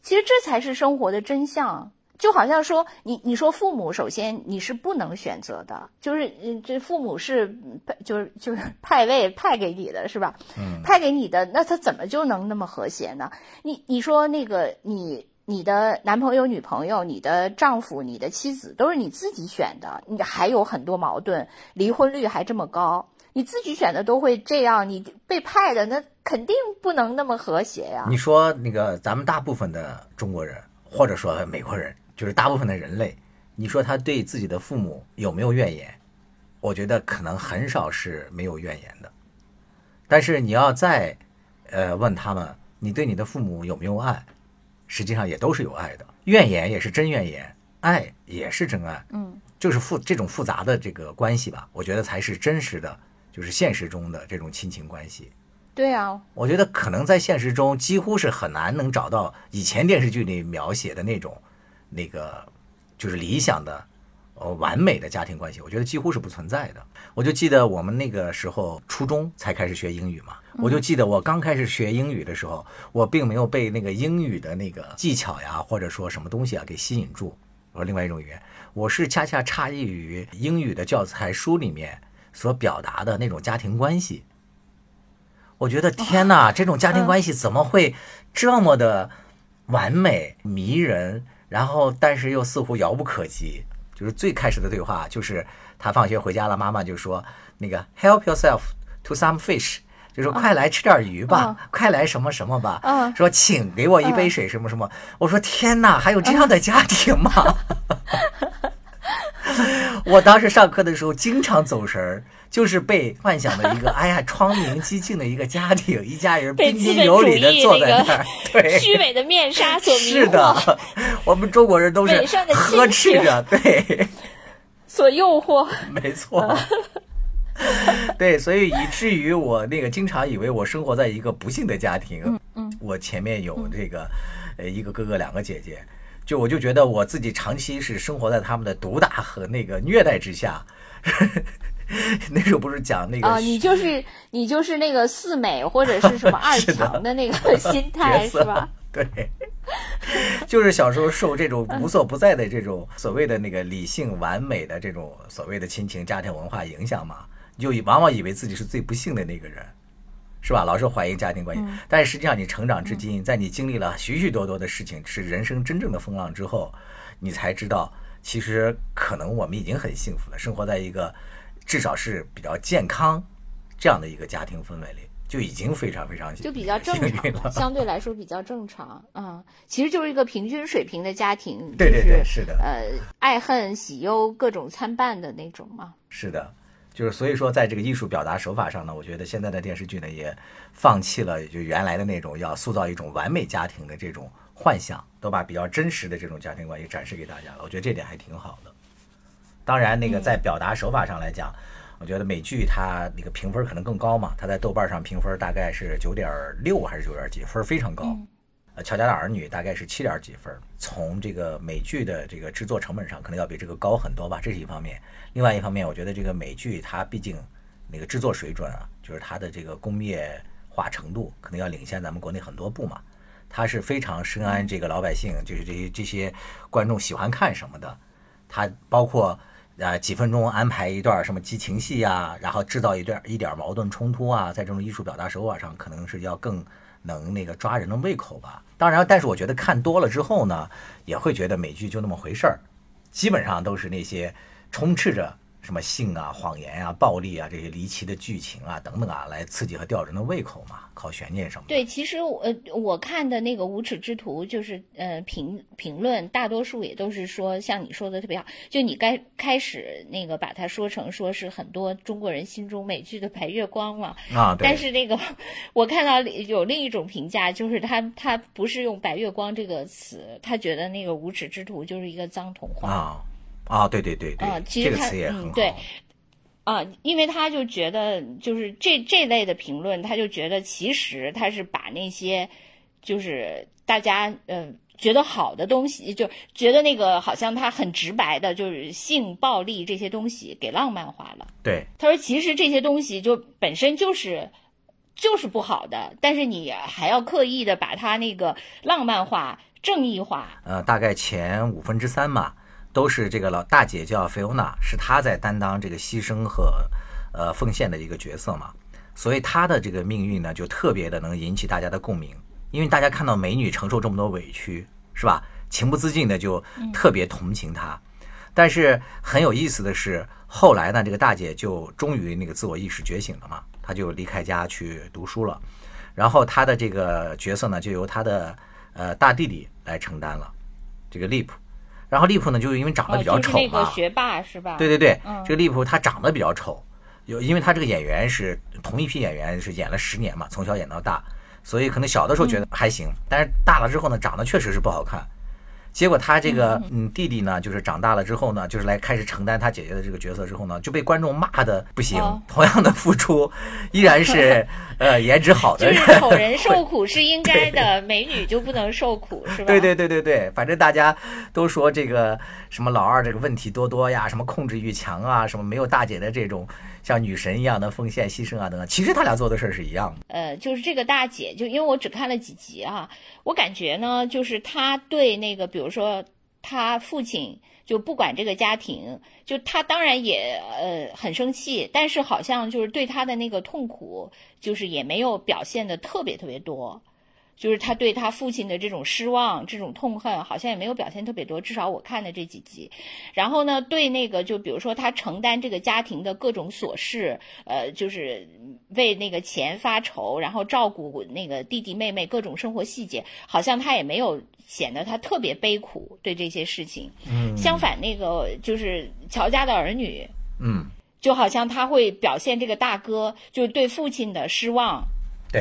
其实这才是生活的真相，就好像说你你说父母，首先你是不能选择的，就是嗯，这父母是就是就是派位派给你的是吧？嗯，派给你的，那他怎么就能那么和谐呢？你你说那个你。你的男朋友、女朋友、你的丈夫、你的妻子都是你自己选的，你还有很多矛盾，离婚率还这么高，你自己选的都会这样，你被派的那肯定不能那么和谐呀。你说那个咱们大部分的中国人，或者说美国人，就是大部分的人类，你说他对自己的父母有没有怨言？我觉得可能很少是没有怨言的。但是你要再，呃，问他们，你对你的父母有没有爱？实际上也都是有爱的，怨言也是真怨言，爱也是真爱，嗯，就是复这种复杂的这个关系吧，我觉得才是真实的，就是现实中的这种亲情关系。对啊，我觉得可能在现实中几乎是很难能找到以前电视剧里描写的那种，那个就是理想的。呃，完美的家庭关系，我觉得几乎是不存在的。我就记得我们那个时候初中才开始学英语嘛，我就记得我刚开始学英语的时候，我并没有被那个英语的那个技巧呀，或者说什么东西啊给吸引住。我说另外一种语言，我是恰恰诧异于英语的教材书里面所表达的那种家庭关系。我觉得天哪，这种家庭关系怎么会这么的完美迷人？然后但是又似乎遥不可及。就是最开始的对话，就是他放学回家了，妈妈就说：“那个 help yourself to some fish，就说快来吃点鱼吧，快来什么什么吧。”说请给我一杯水，什么什么。我说天哪，还有这样的家庭吗？[laughs] [laughs] 我当时上课的时候经常走神儿，就是被幻想的一个哎呀窗明几净的一个家庭，一家人彬彬有礼的坐在那儿，[laughs] 对，虚伪的面纱所迷惑。是的，我们中国人都是呵斥着，对，所诱惑。没错，[laughs] 对，所以以至于我那个经常以为我生活在一个不幸的家庭。嗯嗯，我前面有这个呃一个哥哥两个姐姐。就我就觉得我自己长期是生活在他们的毒打和那个虐待之下。[laughs] 那时候不是讲那个啊，你就是你就是那个四美或者是什么 [laughs] 二强的那个 [laughs] 心态是吧？对，就是小时候受这种无所不在的这种所谓的那个理性完美的这种所谓的亲情家庭文化影响嘛，就往往以为自己是最不幸的那个人。是吧？老是怀疑家庭关系，但是实际上你成长至今，在你经历了许许多多的事情，是人生真正的风浪之后，你才知道，其实可能我们已经很幸福了，生活在一个至少是比较健康这样的一个家庭氛围里，就已经非常非常就比较正常，相对来说比较正常啊。其实就是一个平均水平的家庭，对对对，是的，呃，爱恨喜忧各种参半的那种嘛。是的。就是所以说，在这个艺术表达手法上呢，我觉得现在的电视剧呢也放弃了就原来的那种要塑造一种完美家庭的这种幻想，都把比较真实的这种家庭关系展示给大家了。我觉得这点还挺好的。当然，那个在表达手法上来讲，我觉得美剧它那个评分可能更高嘛，它在豆瓣上评分大概是九点六还是九点几分，非常高。呃，乔家的儿女大概是七点几分，从这个美剧的这个制作成本上，可能要比这个高很多吧，这是一方面。另外一方面，我觉得这个美剧它毕竟那个制作水准啊，就是它的这个工业化程度，可能要领先咱们国内很多部嘛。它是非常深谙这个老百姓，就是这些这些观众喜欢看什么的。它包括啊几分钟安排一段什么激情戏啊，然后制造一段一点矛盾冲突啊，在这种艺术表达手法上，可能是要更。能那个抓人的胃口吧？当然，但是我觉得看多了之后呢，也会觉得美剧就那么回事儿，基本上都是那些充斥着什么性啊、谎言啊、暴力啊这些离奇的剧情啊等等啊，来刺激和吊人的胃口嘛，靠悬念什么。对，其实我我看的那个无耻之徒，就是呃评评论，大多数也都是说像你说的特别好，就你该开始那个把它说成说是很多中国人心中美剧的白月光嘛啊，但是那个我看到有另一种评价，就是他他不是用白月光这个词，他觉得那个无耻之徒就是一个脏童话啊。啊，对对对对，这个词也很好。对，啊，因为他就觉得，就是这这类的评论，他就觉得其实他是把那些就是大家嗯觉得好的东西，就觉得那个好像他很直白的，就是性暴力这些东西给浪漫化了。对，他说其实这些东西就本身就是就是不好的，但是你还要刻意的把它那个浪漫化、正义化。呃，大概前五分之三嘛。都是这个老大姐叫菲欧娜，是她在担当这个牺牲和，呃奉献的一个角色嘛，所以她的这个命运呢，就特别的能引起大家的共鸣，因为大家看到美女承受这么多委屈，是吧？情不自禁的就特别同情她。但是很有意思的是，后来呢，这个大姐就终于那个自我意识觉醒了嘛，她就离开家去读书了，然后她的这个角色呢，就由她的呃大弟弟来承担了，这个利普。然后利普呢，就是因为长得比较丑嘛，学霸是吧？对对对，这个利普他长得比较丑，有因为他这个演员是同一批演员是演了十年嘛，从小演到大，所以可能小的时候觉得还行，但是大了之后呢，长得确实是不好看。结果他这个嗯弟弟呢，就是长大了之后呢，就是来开始承担他姐姐的这个角色之后呢，就被观众骂的不行。同样的付出，依然是 [laughs] 呃颜值好的。就是丑人受苦 [laughs] 是应该的，美女就不能受苦，是吧？对对对对对，反正大家都说这个什么老二这个问题多多呀，什么控制欲强啊，什么没有大姐的这种。像女神一样的奉献、牺牲啊等等，其实他俩做的事儿是一样的。呃，就是这个大姐，就因为我只看了几集啊，我感觉呢，就是她对那个，比如说她父亲，就不管这个家庭，就她当然也呃很生气，但是好像就是对她的那个痛苦，就是也没有表现的特别特别多。就是他对他父亲的这种失望、这种痛恨，好像也没有表现特别多。至少我看的这几集，然后呢，对那个就比如说他承担这个家庭的各种琐事，呃，就是为那个钱发愁，然后照顾那个弟弟妹妹各种生活细节，好像他也没有显得他特别悲苦对这些事情。嗯，相反，那个就是乔家的儿女，嗯，就好像他会表现这个大哥就是对父亲的失望。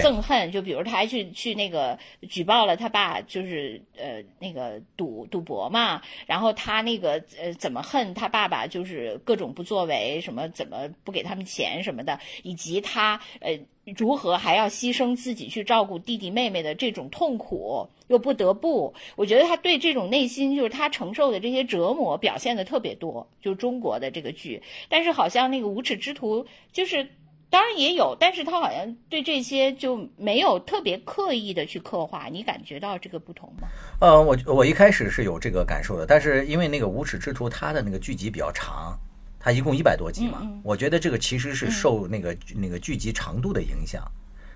憎恨，就比如他还去去那个举报了他爸，就是呃那个赌赌博嘛，然后他那个呃怎么恨他爸爸，就是各种不作为，什么怎么不给他们钱什么的，以及他呃如何还要牺牲自己去照顾弟弟妹妹的这种痛苦，又不得不，我觉得他对这种内心就是他承受的这些折磨表现的特别多，就中国的这个剧，但是好像那个无耻之徒就是。当然也有，但是他好像对这些就没有特别刻意的去刻画，你感觉到这个不同吗？呃，我我一开始是有这个感受的，但是因为那个无耻之徒他的那个剧集比较长，他一共一百多集嘛，我觉得这个其实是受那个那个剧集长度的影响，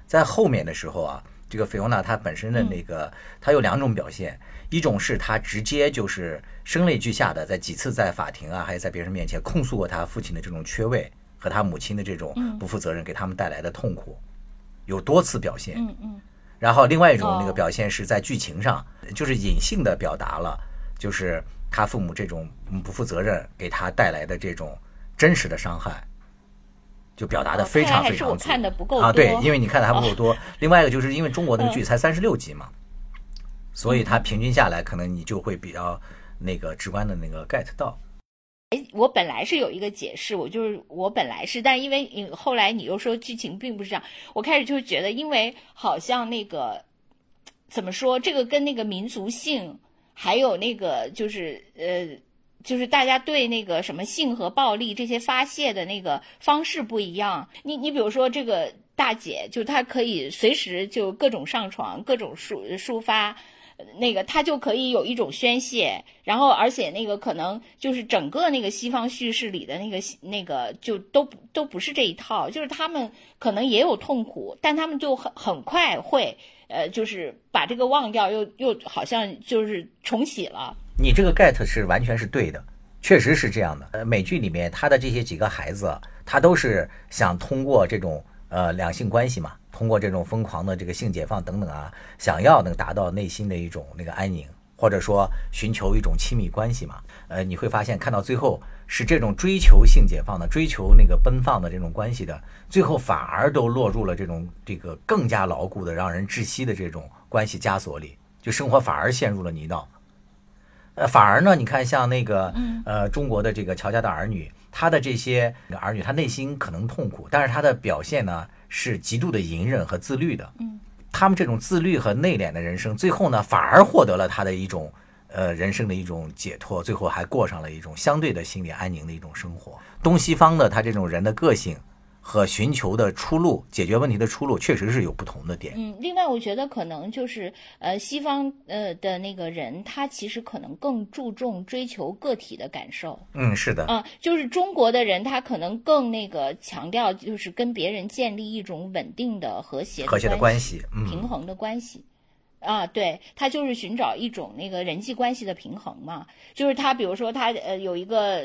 在后面的时候啊，这个菲欧娜她本身的那个她有两种表现，一种是她直接就是声泪俱下的在几次在法庭啊，还有在别人面前控诉过她父亲的这种缺位。和他母亲的这种不负责任给他们带来的痛苦，有多次表现。嗯嗯。然后另外一种那个表现是在剧情上，就是隐性的表达了，就是他父母这种不负责任给他带来的这种真实的伤害，就表达的非常非常看的不够啊。对，因为你看的还不够多。另外一个就是因为中国那个剧才三十六集嘛，所以它平均下来，可能你就会比较那个直观的那个 get 到。哎，我本来是有一个解释，我就是我本来是，但因为你后来你又说剧情并不是这样，我开始就觉得，因为好像那个怎么说，这个跟那个民族性，还有那个就是呃，就是大家对那个什么性和暴力这些发泄的那个方式不一样。你你比如说这个大姐，就她可以随时就各种上床，各种抒抒发。那个他就可以有一种宣泄，然后而且那个可能就是整个那个西方叙事里的那个那个就都都不是这一套，就是他们可能也有痛苦，但他们就很很快会呃，就是把这个忘掉，又又好像就是重启了。你这个 get 是完全是对的，确实是这样的。呃，美剧里面他的这些几个孩子，他都是想通过这种呃两性关系嘛，通过这种疯狂的这个性解放等等啊，想要能达到内心的一种那个安宁，或者说寻求一种亲密关系嘛。呃，你会发现看到最后是这种追求性解放的、追求那个奔放的这种关系的，最后反而都落入了这种这个更加牢固的、让人窒息的这种关系枷锁里，就生活反而陷入了泥淖。呃，反而呢，你看像那个，呃，中国的这个乔家的儿女，他的这些儿女，他内心可能痛苦，但是他的表现呢是极度的隐忍和自律的。嗯，他们这种自律和内敛的人生，最后呢反而获得了他的一种呃人生的一种解脱，最后还过上了一种相对的心理安宁的一种生活。东西方的他这种人的个性。和寻求的出路、解决问题的出路，确实是有不同的点。嗯，另外我觉得可能就是呃，西方呃的那个人，他其实可能更注重追求个体的感受。嗯，是的。啊，就是中国的人，他可能更那个强调，就是跟别人建立一种稳定的、和谐和谐的关系、平衡的关系。啊，对他就是寻找一种那个人际关系的平衡嘛，就是他比如说他呃有一个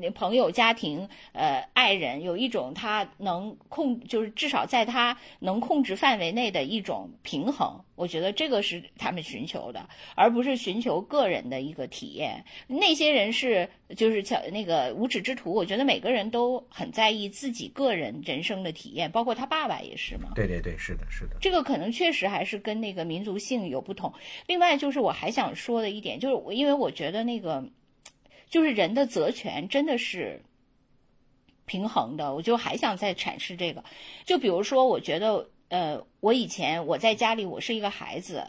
呃朋友家庭呃爱人有一种他能控就是至少在他能控制范围内的一种平衡。我觉得这个是他们寻求的，而不是寻求个人的一个体验。那些人是就是巧那个无耻之徒，我觉得每个人都很在意自己个人人生的体验，包括他爸爸也是嘛。对对对，是的，是的。这个可能确实还是跟那个民族性有不同。另外就是我还想说的一点，就是因为我觉得那个就是人的责权真的是平衡的，我就还想再阐释这个。就比如说，我觉得。呃，我以前我在家里，我是一个孩子，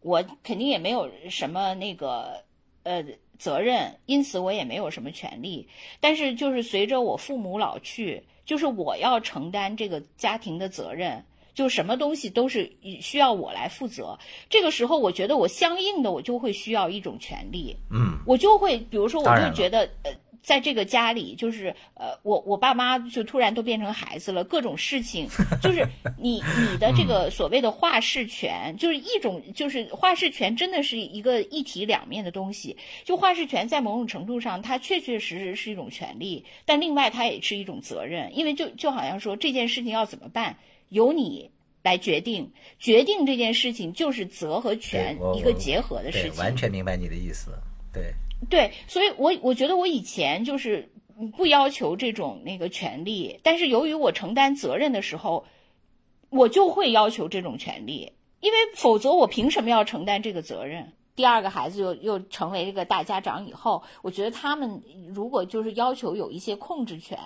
我肯定也没有什么那个呃责任，因此我也没有什么权利。但是就是随着我父母老去，就是我要承担这个家庭的责任，就什么东西都是需要我来负责。这个时候，我觉得我相应的我就会需要一种权利，嗯，我就会比如说，我就觉得呃。在这个家里，就是呃，我我爸妈就突然都变成孩子了，各种事情，就是 [laughs] 你你的这个所谓的话事权，就是一种就是话事权，真的是一个一体两面的东西。就话事权在某种程度上，它确确实实是一种权利，但另外它也是一种责任，因为就就好像说这件事情要怎么办，由你来决定，决定这件事情就是责和权一个结合的事情。完全明白你的意思，对。对，所以，我我觉得我以前就是不要求这种那个权利，但是由于我承担责任的时候，我就会要求这种权利，因为否则我凭什么要承担这个责任？第二个孩子又又成为这个大家长以后，我觉得他们如果就是要求有一些控制权，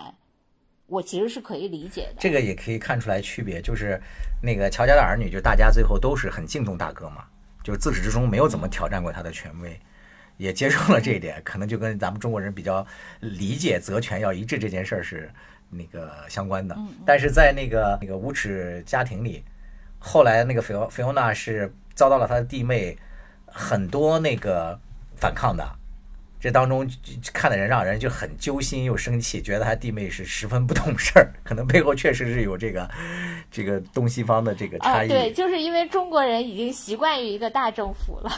我其实是可以理解的。这个也可以看出来区别，就是那个乔家的儿女，就大家最后都是很敬重大哥嘛，就是自始至终没有怎么挑战过他的权威。也接受了这一点，可能就跟咱们中国人比较理解责权要一致这件事儿是那个相关的。但是在那个那个无耻家庭里，后来那个菲欧菲欧娜是遭到了她的弟妹很多那个反抗的。这当中看的人让人就很揪心又生气，觉得他弟妹是十分不懂事儿，可能背后确实是有这个这个东西方的这个差异。对，就是因为中国人已经习惯于一个大政府了，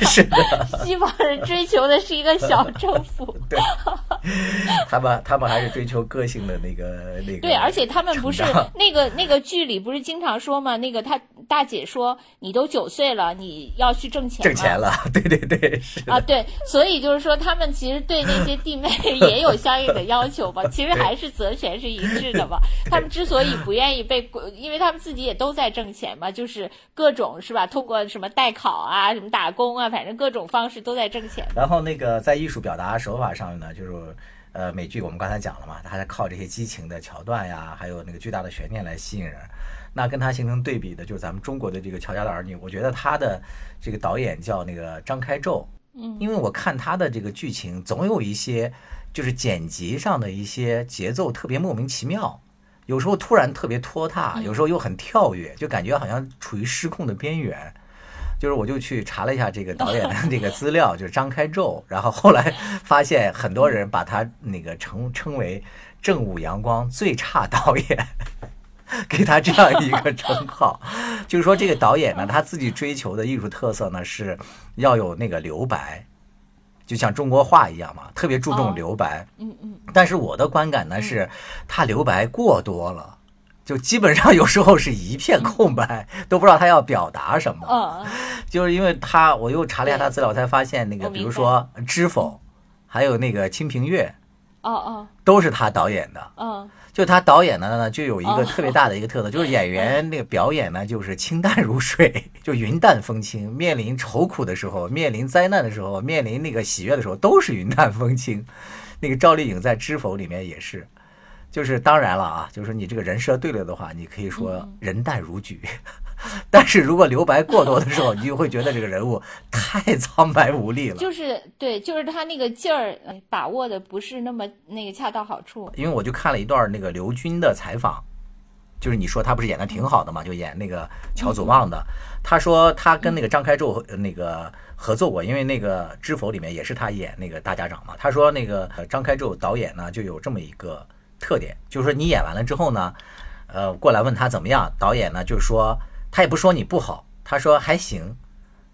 是的，西方人追求的是一个小 [laughs] 政府。对，他们他们还是追求个性的那个那个。对，而且他们不是那个那个剧里不是经常说吗？那个他大姐说：“你都九岁了，你要去挣钱。”挣钱了，对对对，是啊，对，所以就是说他。他们其实对那些弟妹也有相应的要求吧，[laughs] 其实还是责权是一致的吧。他们之所以不愿意被，因为他们自己也都在挣钱嘛，就是各种是吧？通过什么代考啊，什么打工啊，反正各种方式都在挣钱。然后那个在艺术表达手法上呢，就是呃美剧我们刚才讲了嘛，他在靠这些激情的桥段呀，还有那个巨大的悬念来吸引人。那跟他形成对比的就是咱们中国的这个《乔家的儿女》，我觉得他的这个导演叫那个张开宙。嗯，因为我看他的这个剧情，总有一些就是剪辑上的一些节奏特别莫名其妙，有时候突然特别拖沓，有时候又很跳跃，就感觉好像处于失控的边缘。就是我就去查了一下这个导演的 [laughs] 这个资料，就是张开宙，然后后来发现很多人把他那个称称为正午阳光最差导演。[laughs] 给他这样一个称号，[laughs] 就是说这个导演呢，他自己追求的艺术特色呢是要有那个留白，就像中国画一样嘛，特别注重留白。嗯嗯。但是我的观感呢是，他留白过多了，就基本上有时候是一片空白，都不知道他要表达什么。嗯。就是因为他，我又查了一下他资料，才发现那个，比如说《知否》，还有那个《清平乐》，哦哦，都是他导演的。嗯。就他导演的呢，就有一个特别大的一个特色，[laughs] 就是演员那个表演呢，就是清淡如水，[laughs] 就云淡风轻。面临愁苦的时候，面临灾难的时候，面临那个喜悦的时候，都是云淡风轻。那个赵丽颖在《知否》里面也是，就是当然了啊，就是你这个人设对了的话，你可以说人淡如菊。[laughs] 但是如果留白过多的时候，你就会觉得这个人物太苍白无力了。就是对，就是他那个劲儿把握的不是那么那个恰到好处。因为我就看了一段那个刘军的采访，就是你说他不是演的挺好的嘛，就演那个乔祖望的。他说他跟那个张开宙那个合作过，因为那个《知否》里面也是他演那个大家长嘛。他说那个张开宙导演呢就有这么一个特点，就是说你演完了之后呢，呃，过来问他怎么样，导演呢就是说。他也不说你不好，他说还行，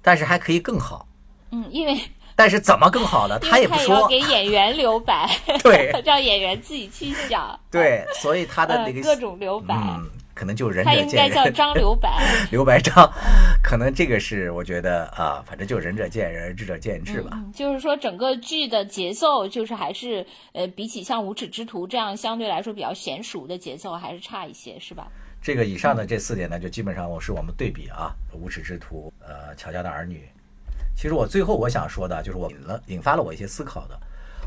但是还可以更好。嗯，因为但是怎么更好呢？他也不说。给演员留白，[laughs] 对，[laughs] 让演员自己去想。对，所以他的那个各种留白，嗯，可能就仁者见仁。他应该叫张留白，[laughs] 留白张，可能这个是我觉得啊，反正就仁者见仁，智者见智吧。就是说，整个剧的节奏就是还是呃，比起像《无耻之徒》这样相对来说比较娴熟的节奏，还是差一些，是吧？这个以上的这四点呢，就基本上我是我们对比啊，无耻之徒，呃，乔家的儿女。其实我最后我想说的，就是我引了引发了我一些思考的。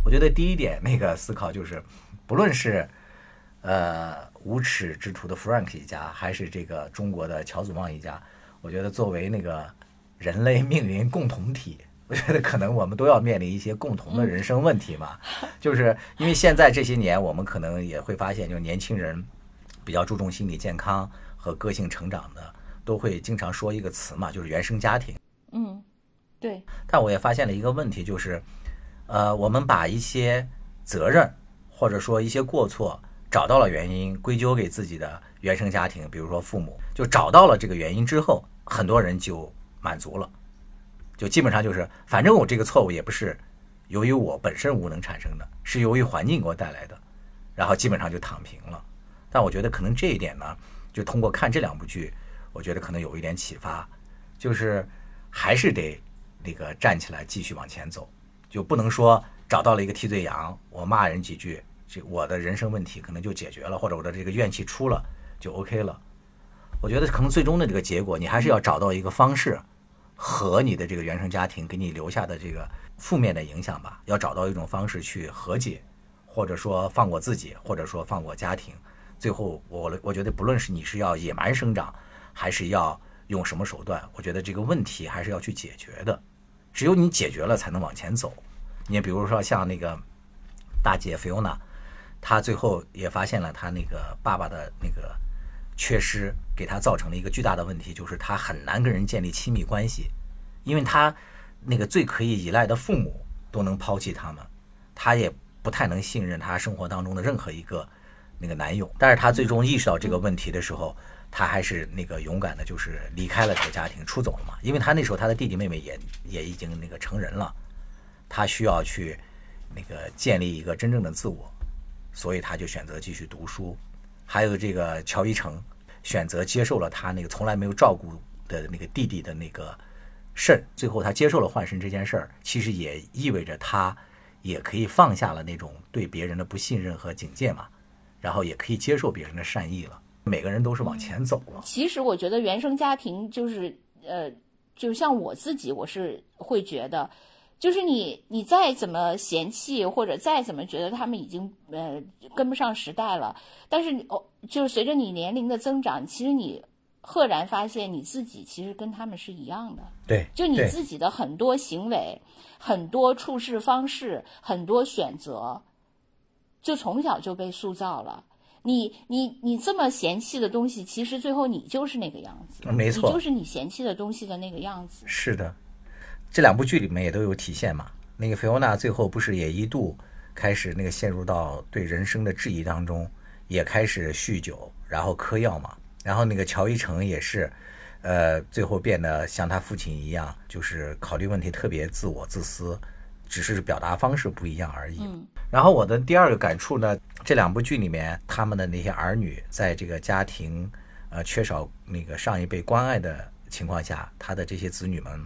我觉得第一点那个思考就是，不论是呃无耻之徒的 Frank 一家，还是这个中国的乔祖望一家，我觉得作为那个人类命运共同体，我觉得可能我们都要面临一些共同的人生问题嘛。就是因为现在这些年，我们可能也会发现，就年轻人。比较注重心理健康和个性成长的，都会经常说一个词嘛，就是原生家庭。嗯，对。但我也发现了一个问题，就是，呃，我们把一些责任或者说一些过错找到了原因，归咎给自己的原生家庭，比如说父母，就找到了这个原因之后，很多人就满足了，就基本上就是，反正我这个错误也不是由于我本身无能产生的，是由于环境给我带来的，然后基本上就躺平了。但我觉得可能这一点呢，就通过看这两部剧，我觉得可能有一点启发，就是还是得那个站起来继续往前走，就不能说找到了一个替罪羊，我骂人几句，这我的人生问题可能就解决了，或者我的这个怨气出了就 OK 了。我觉得可能最终的这个结果，你还是要找到一个方式和你的这个原生家庭给你留下的这个负面的影响吧，要找到一种方式去和解，或者说放过自己，或者说放过家庭。最后，我我觉得不论是你是要野蛮生长，还是要用什么手段，我觉得这个问题还是要去解决的。只有你解决了，才能往前走。你比如说像那个大姐菲欧娜，她最后也发现了她那个爸爸的那个缺失，给她造成了一个巨大的问题，就是她很难跟人建立亲密关系，因为她那个最可以依赖的父母都能抛弃他们，她也不太能信任她生活当中的任何一个。那个男友，但是他最终意识到这个问题的时候，他还是那个勇敢的，就是离开了这个家庭，出走了嘛。因为他那时候他的弟弟妹妹也也已经那个成人了，他需要去那个建立一个真正的自我，所以他就选择继续读书。还有这个乔一成选择接受了他那个从来没有照顾的那个弟弟的那个肾，最后他接受了换肾这件事儿，其实也意味着他也可以放下了那种对别人的不信任和警戒嘛。然后也可以接受别人的善意了，每个人都是往前走了。其实我觉得原生家庭就是，呃，就像我自己，我是会觉得，就是你你再怎么嫌弃或者再怎么觉得他们已经呃跟不上时代了，但是哦，就是随着你年龄的增长，其实你赫然发现你自己其实跟他们是一样的。对，就你自己的很多行为、很多处事方式、很多选择。就从小就被塑造了，你你你这么嫌弃的东西，其实最后你就是那个样子，没错，就是你嫌弃的东西的那个样子。是的，这两部剧里面也都有体现嘛。那个菲欧娜最后不是也一度开始那个陷入到对人生的质疑当中，也开始酗酒，然后嗑药嘛。然后那个乔伊成也是，呃，最后变得像他父亲一样，就是考虑问题特别自我自私。只是表达方式不一样而已。然后我的第二个感触呢，这两部剧里面他们的那些儿女，在这个家庭呃缺少那个上一辈关爱的情况下，他的这些子女们，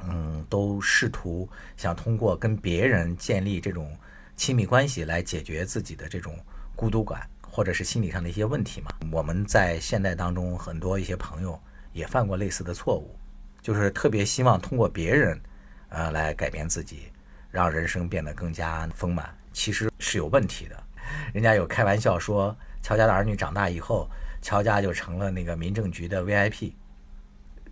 嗯，都试图想通过跟别人建立这种亲密关系来解决自己的这种孤独感，或者是心理上的一些问题嘛。我们在现代当中很多一些朋友也犯过类似的错误，就是特别希望通过别人，呃，来改变自己，让人生变得更加丰满。其实是有问题的，人家有开玩笑说，乔家的儿女长大以后，乔家就成了那个民政局的 VIP，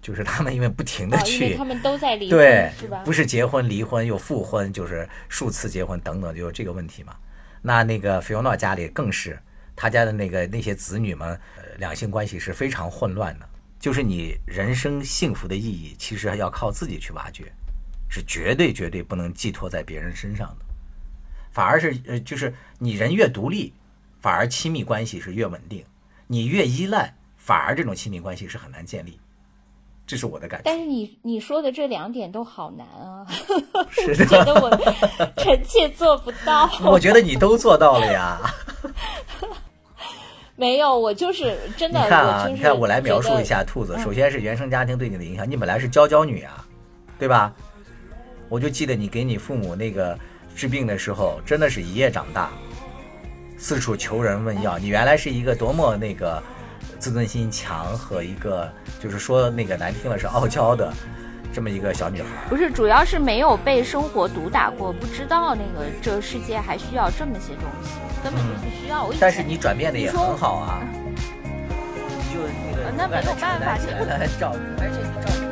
就是他们因为不停的去，他们都在离婚，对，是吧？不是结婚离婚又复婚，就是数次结婚等等，就有这个问题嘛。那那个菲欧娜家里更是，他家的那个那些子女们，两性关系是非常混乱的。就是你人生幸福的意义，其实要靠自己去挖掘，是绝对绝对不能寄托在别人身上的。反而是呃，就是你人越独立，反而亲密关系是越稳定；你越依赖，反而这种亲密关系是很难建立。这是我的感觉。但是你你说的这两点都好难啊，是 [laughs] 觉得我臣妾做不到。[laughs] 我觉得你都做到了呀。[laughs] 没有，我就是真的。你看啊，你看我来描述一下兔子。首先是原生家庭对你的影响，你本来是娇娇女啊，对吧？我就记得你给你父母那个。治病的时候，真的是一夜长大，四处求人问药。你原来是一个多么那个自尊心强和一个，就是说那个难听了是傲娇的这么一个小女孩。不是，主要是没有被生活毒打过，不知道那个这个世界还需要这么些东西，根本就不需要。但是你转变的也很好啊，就那个那没有办法，来照，而且你照。